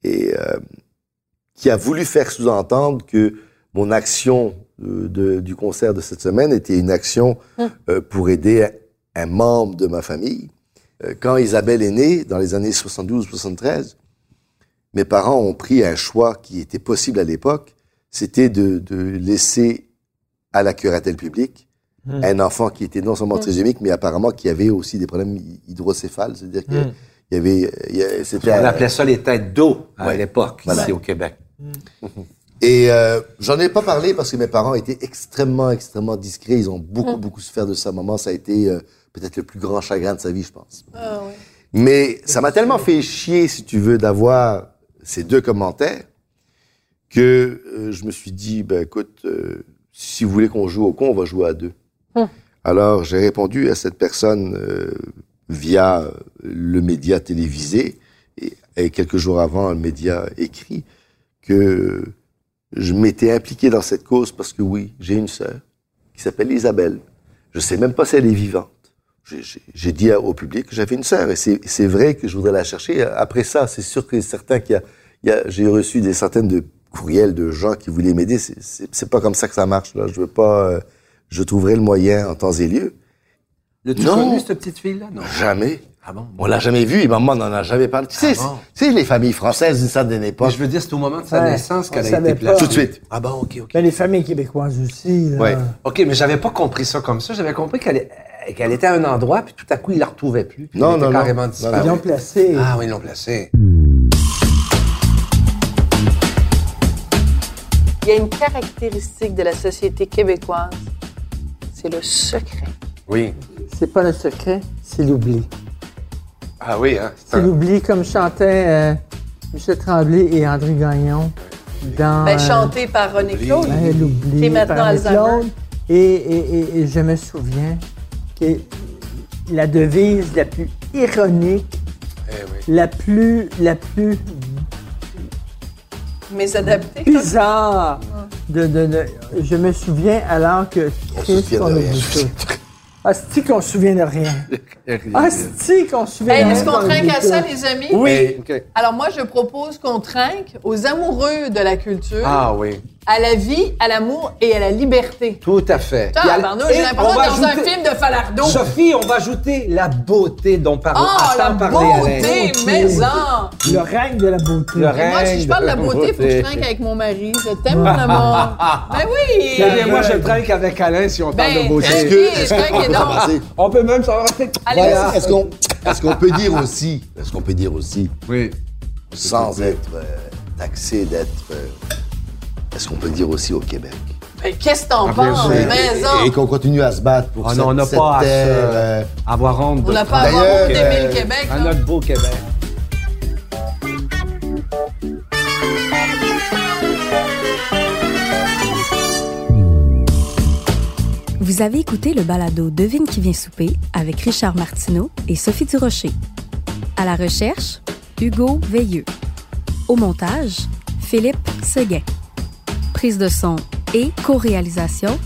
et euh, qui a voulu faire sous-entendre que mon action de- du concert de cette semaine était une action euh, pour aider un, un membre de ma famille. Euh, quand Isabelle est née, dans les années 72-73, mes parents ont pris un choix qui était possible à l'époque, c'était de, de laisser à la curatelle publique un enfant qui était non seulement trisomique, mais apparemment qui avait aussi des problèmes hy- hydrocéphales, c'est-à-dire qu'il y avait, il y a- c'était On appelait ça les têtes d'eau à Ouais. l'époque, Voilà. ici au Québec. Et euh, j'en ai pas parlé parce que mes parents étaient extrêmement, extrêmement discrets. Ils ont beaucoup, beaucoup souffert de ça. Maman, ça a été euh, peut-être le plus grand chagrin de sa vie, je pense. Mais ça m'a tellement fait chier, si tu veux, d'avoir ces deux commentaires que euh, je me suis dit, ben écoute, euh, si vous voulez qu'on joue au con, on va jouer à deux. Alors j'ai répondu à cette personne euh, via le média télévisé et, et quelques jours avant, le média écrit que je m'étais impliqué dans cette cause parce que oui, j'ai une sœur qui s'appelle Isabelle. Je sais même pas si elle est vivante. J'ai- dit au public que j'avais une sœur et c'est c'est vrai que je voudrais la chercher. Après ça, c'est sûr que certains qui a, a- j'ai reçu des centaines de courriels de gens qui voulaient m'aider. C'est- pas comme ça que ça marche. Là, je veux pas. euh, je trouverai le moyen en temps et lieu. L'as-tu Non. connu, cette petite fille-là? Non. Jamais. Ah bon? On l'a jamais vu et maman n'en a jamais parlé. Tu sais, Ah bon? tu sais, les familles françaises d'une certaine Mais époque. je veux dire, c'est au moment de sa Ouais, naissance qu'elle a été placée. Tout de suite. Ah bon, OK, OK. Mais les familles québécoises aussi. là. Ouais. OK, mais j'avais pas compris ça comme ça. J'avais compris qu'elle qu'elle était à un endroit, puis tout à coup, il la retrouvait plus. puis Non, non, non. carrément. Ils l'ont placé. Ah oui, ils l'ont placée. Il y a une caractéristique de la société québécoise, c'est le secret. Oui. C'est pas le secret, c'est l'oubli. Ah oui, hein? c'est C'est un- l'oubli comme chantait euh, Michel Tremblay et André Gagnon dans Ben, euh, chanté par René Claude. ouais, l'oubli. Qui est maintenant par Alzheimer. Claude. Et, et- et- et je me souviens que la devise la plus ironique, Eh oui. la plus, la plus Mais adapté. bizarre de, de- de- je me souviens alors que On se Christ, souvient de on rien. oublie tout. Ah, c'est qu'on se souvient de rien? Ah, c'est qu'on suivait Hey, la Est-ce qu'on trinque à ça, les amis? Oui. Alors moi, je propose qu'on trinque aux amoureux de la culture, Ah oui. à la vie, à l'amour et à la liberté. Tout à fait. Putain, et j'ai on l'impression va d'être dans un ajouter- film de Falardeau. Sophie, on va ajouter la beauté dont parlait. Oh, la Attends parler, beauté, maison! Le règne de la beauté. Le moi, si je parle de la beauté, il faut que je trinque avec mon mari. Je t'aime, mon amour. Ben oui! Eh bien, moi, je trinque avec Alain si on parle Ben, de beauté. donc. commencer? On peut même s'en Allez, Voilà. Est-ce qu'on peut dire aussi, est-ce qu'on peut dire aussi, Oui. sans être euh, taxé d'être, euh, est-ce qu'on peut dire aussi au Québec? Qu'est-ce que t'en Ah, penses, maison? et, et qu'on continue à se battre pour Ah cette, non, on n'a cette pas à se- euh, Avoir honte de On n'a pas à avoir D'ailleurs, honte d'aimer le Québec, à notre beau Québec. Vous avez écouté le balado Devine qui vient souper avec Richard Martineau et Sophie Durocher. À la recherche, Hugo Veilleux. Au montage, Philippe Seguin. Prise de son et co-réalisation,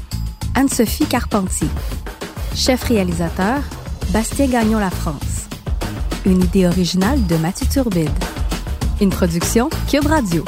Anne-Sophie Carpentier. Chef réalisateur, Bastien Gagnon La France. Une idée originale de Mathieu Turbide. Une production Cube Radio.